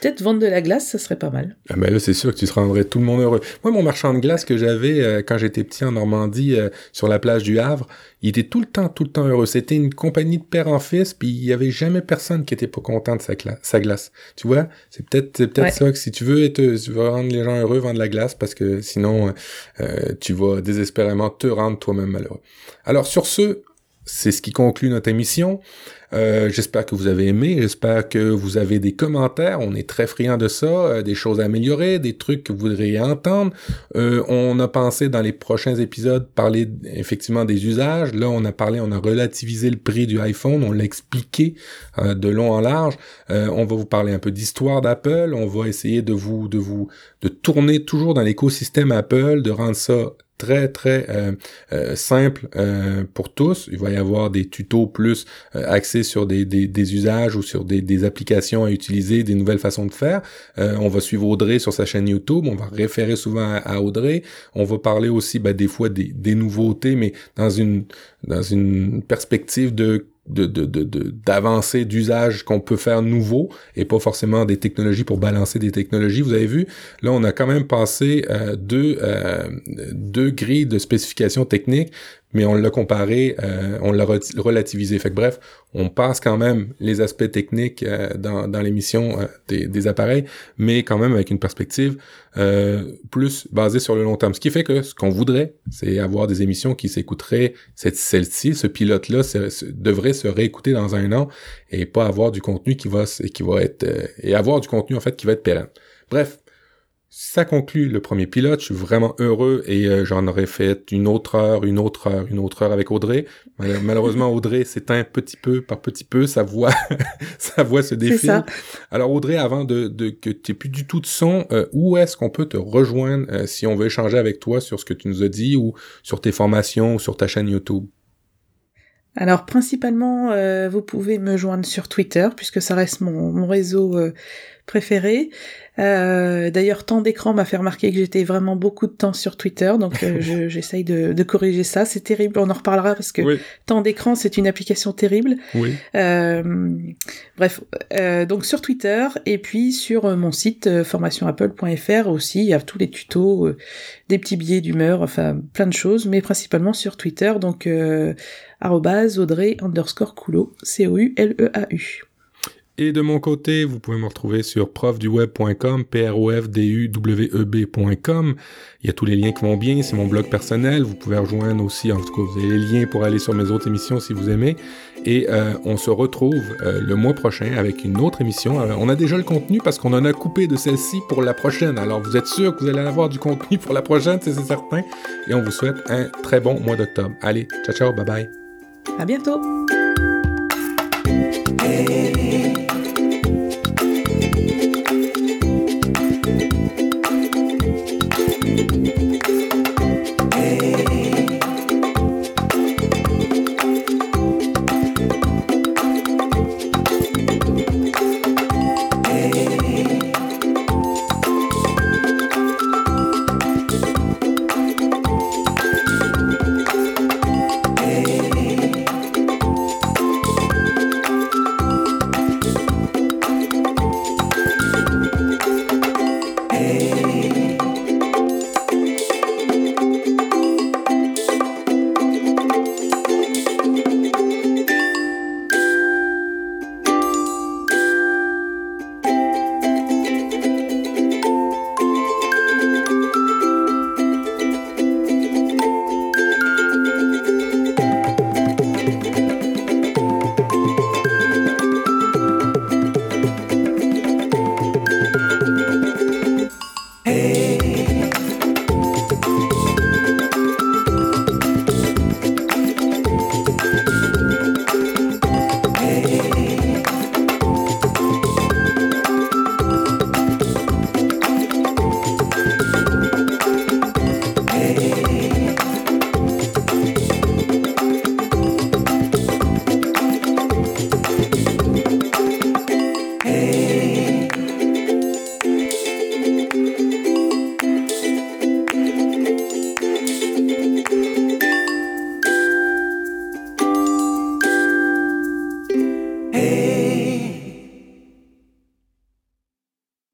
Speaker 2: Peut-être vendre de la glace, ça serait pas mal.
Speaker 1: Ah ben là, c'est sûr que tu te rendrais tout le monde heureux. Moi, mon marchand de glace que j'avais euh, quand j'étais petit en Normandie, euh, sur la plage du Havre, il était tout le temps, tout le temps heureux. C'était une compagnie de père en fils, puis il y avait jamais personne qui était pas content de sa, sa glace. Tu vois, c'est peut-être c'est peut-être ça que si tu veux être, tu veux rendre les gens heureux, vendre de la glace, parce que sinon, euh, tu vas désespérément te rendre toi-même malheureux. Alors sur ce, c'est ce qui conclut notre émission. Euh, j'espère que vous avez aimé, j'espère que vous avez des commentaires, on est très friand de ça, euh, des choses à améliorer, des trucs que vous voudriez entendre. Euh, on a pensé dans les prochains épisodes parler effectivement des usages. Là, on a parlé, on a relativisé le prix du iPhone, on l'a expliqué de long en large. on va vous parler un peu d'histoire d'Apple, on va essayer de vous de vous de tourner toujours dans l'écosystème Apple, de rendre ça très très euh, euh, simple euh, pour tous. Il va y avoir des tutos plus axés sur des, des, usages ou sur des, des, applications à utiliser, des nouvelles façons de faire. on va suivre Audrey sur sa chaîne YouTube, on va référer souvent à, Audrey. On va parler aussi ben, des fois des, des nouveautés, mais dans une dans une perspective de de d'avancées d'usage qu'on peut faire nouveau et pas forcément des technologies pour balancer des technologies. Vous avez vu, là on a quand même passé euh, deux, euh, deux grilles de spécifications techniques mais on l'a comparé, euh, on l'a relativisé. Fait que bref, on passe quand même les aspects techniques euh, dans, dans l'émission euh, des, des, appareils, mais quand même avec une perspective plus basée sur le long terme. Ce qui fait que ce qu'on voudrait, c'est avoir des émissions qui s'écouteraient, celle-ci, ce pilote-là devrait se réécouter dans un an et pas avoir du contenu qui va, qui va être, et avoir du contenu en fait qui va être pérenne. Bref, ça conclut le premier pilote. Je suis vraiment heureux et euh, j'en aurais fait une autre heure, une autre heure, une autre heure avec Audrey. (laughs) Malheureusement, Audrey s'éteint petit peu par petit peu. Sa voix, (laughs) sa voix se défile. Alors Audrey, avant de, de que tu plus du tout de son, euh, où est-ce qu'on peut te rejoindre euh, si on veut échanger avec toi sur ce que tu nous as dit ou sur tes formations ou sur ta chaîne YouTube?
Speaker 2: Alors principalement, vous pouvez me joindre sur Twitter puisque ça reste mon, mon réseau préféré. Euh, d'ailleurs, temps d'écran m'a fait remarquer que j'étais vraiment beaucoup de temps sur Twitter, donc euh, (laughs) j'essaye de, de, corriger ça. C'est terrible, on en reparlera parce que temps d'écran, c'est une application terrible.
Speaker 1: Oui.
Speaker 2: Euh, bref, euh, donc sur Twitter et puis sur mon site formationapple.fr aussi, il y a tous les tutos, des petits billets d'humeur, enfin plein de choses, mais principalement sur Twitter, donc Audrey underscore Coulot, C-O-U-L-E-A-U.
Speaker 1: Et de mon côté, vous pouvez me retrouver sur profduweb.com, p r f d u w e b.com. Il y a tous les liens qui vont bien, c'est mon blog personnel. Vous pouvez rejoindre aussi, en tout cas, vous avez les liens pour aller sur mes autres émissions si vous aimez. Et euh, on se retrouve euh, le mois prochain avec une autre émission. on a déjà le contenu parce qu'on en a coupé de celle-ci pour la prochaine. Alors vous êtes sûr que vous allez avoir du contenu pour la prochaine, c'est certain. Et on vous souhaite un très bon mois d'octobre. Allez, ciao ciao, bye bye.
Speaker 2: À bientôt.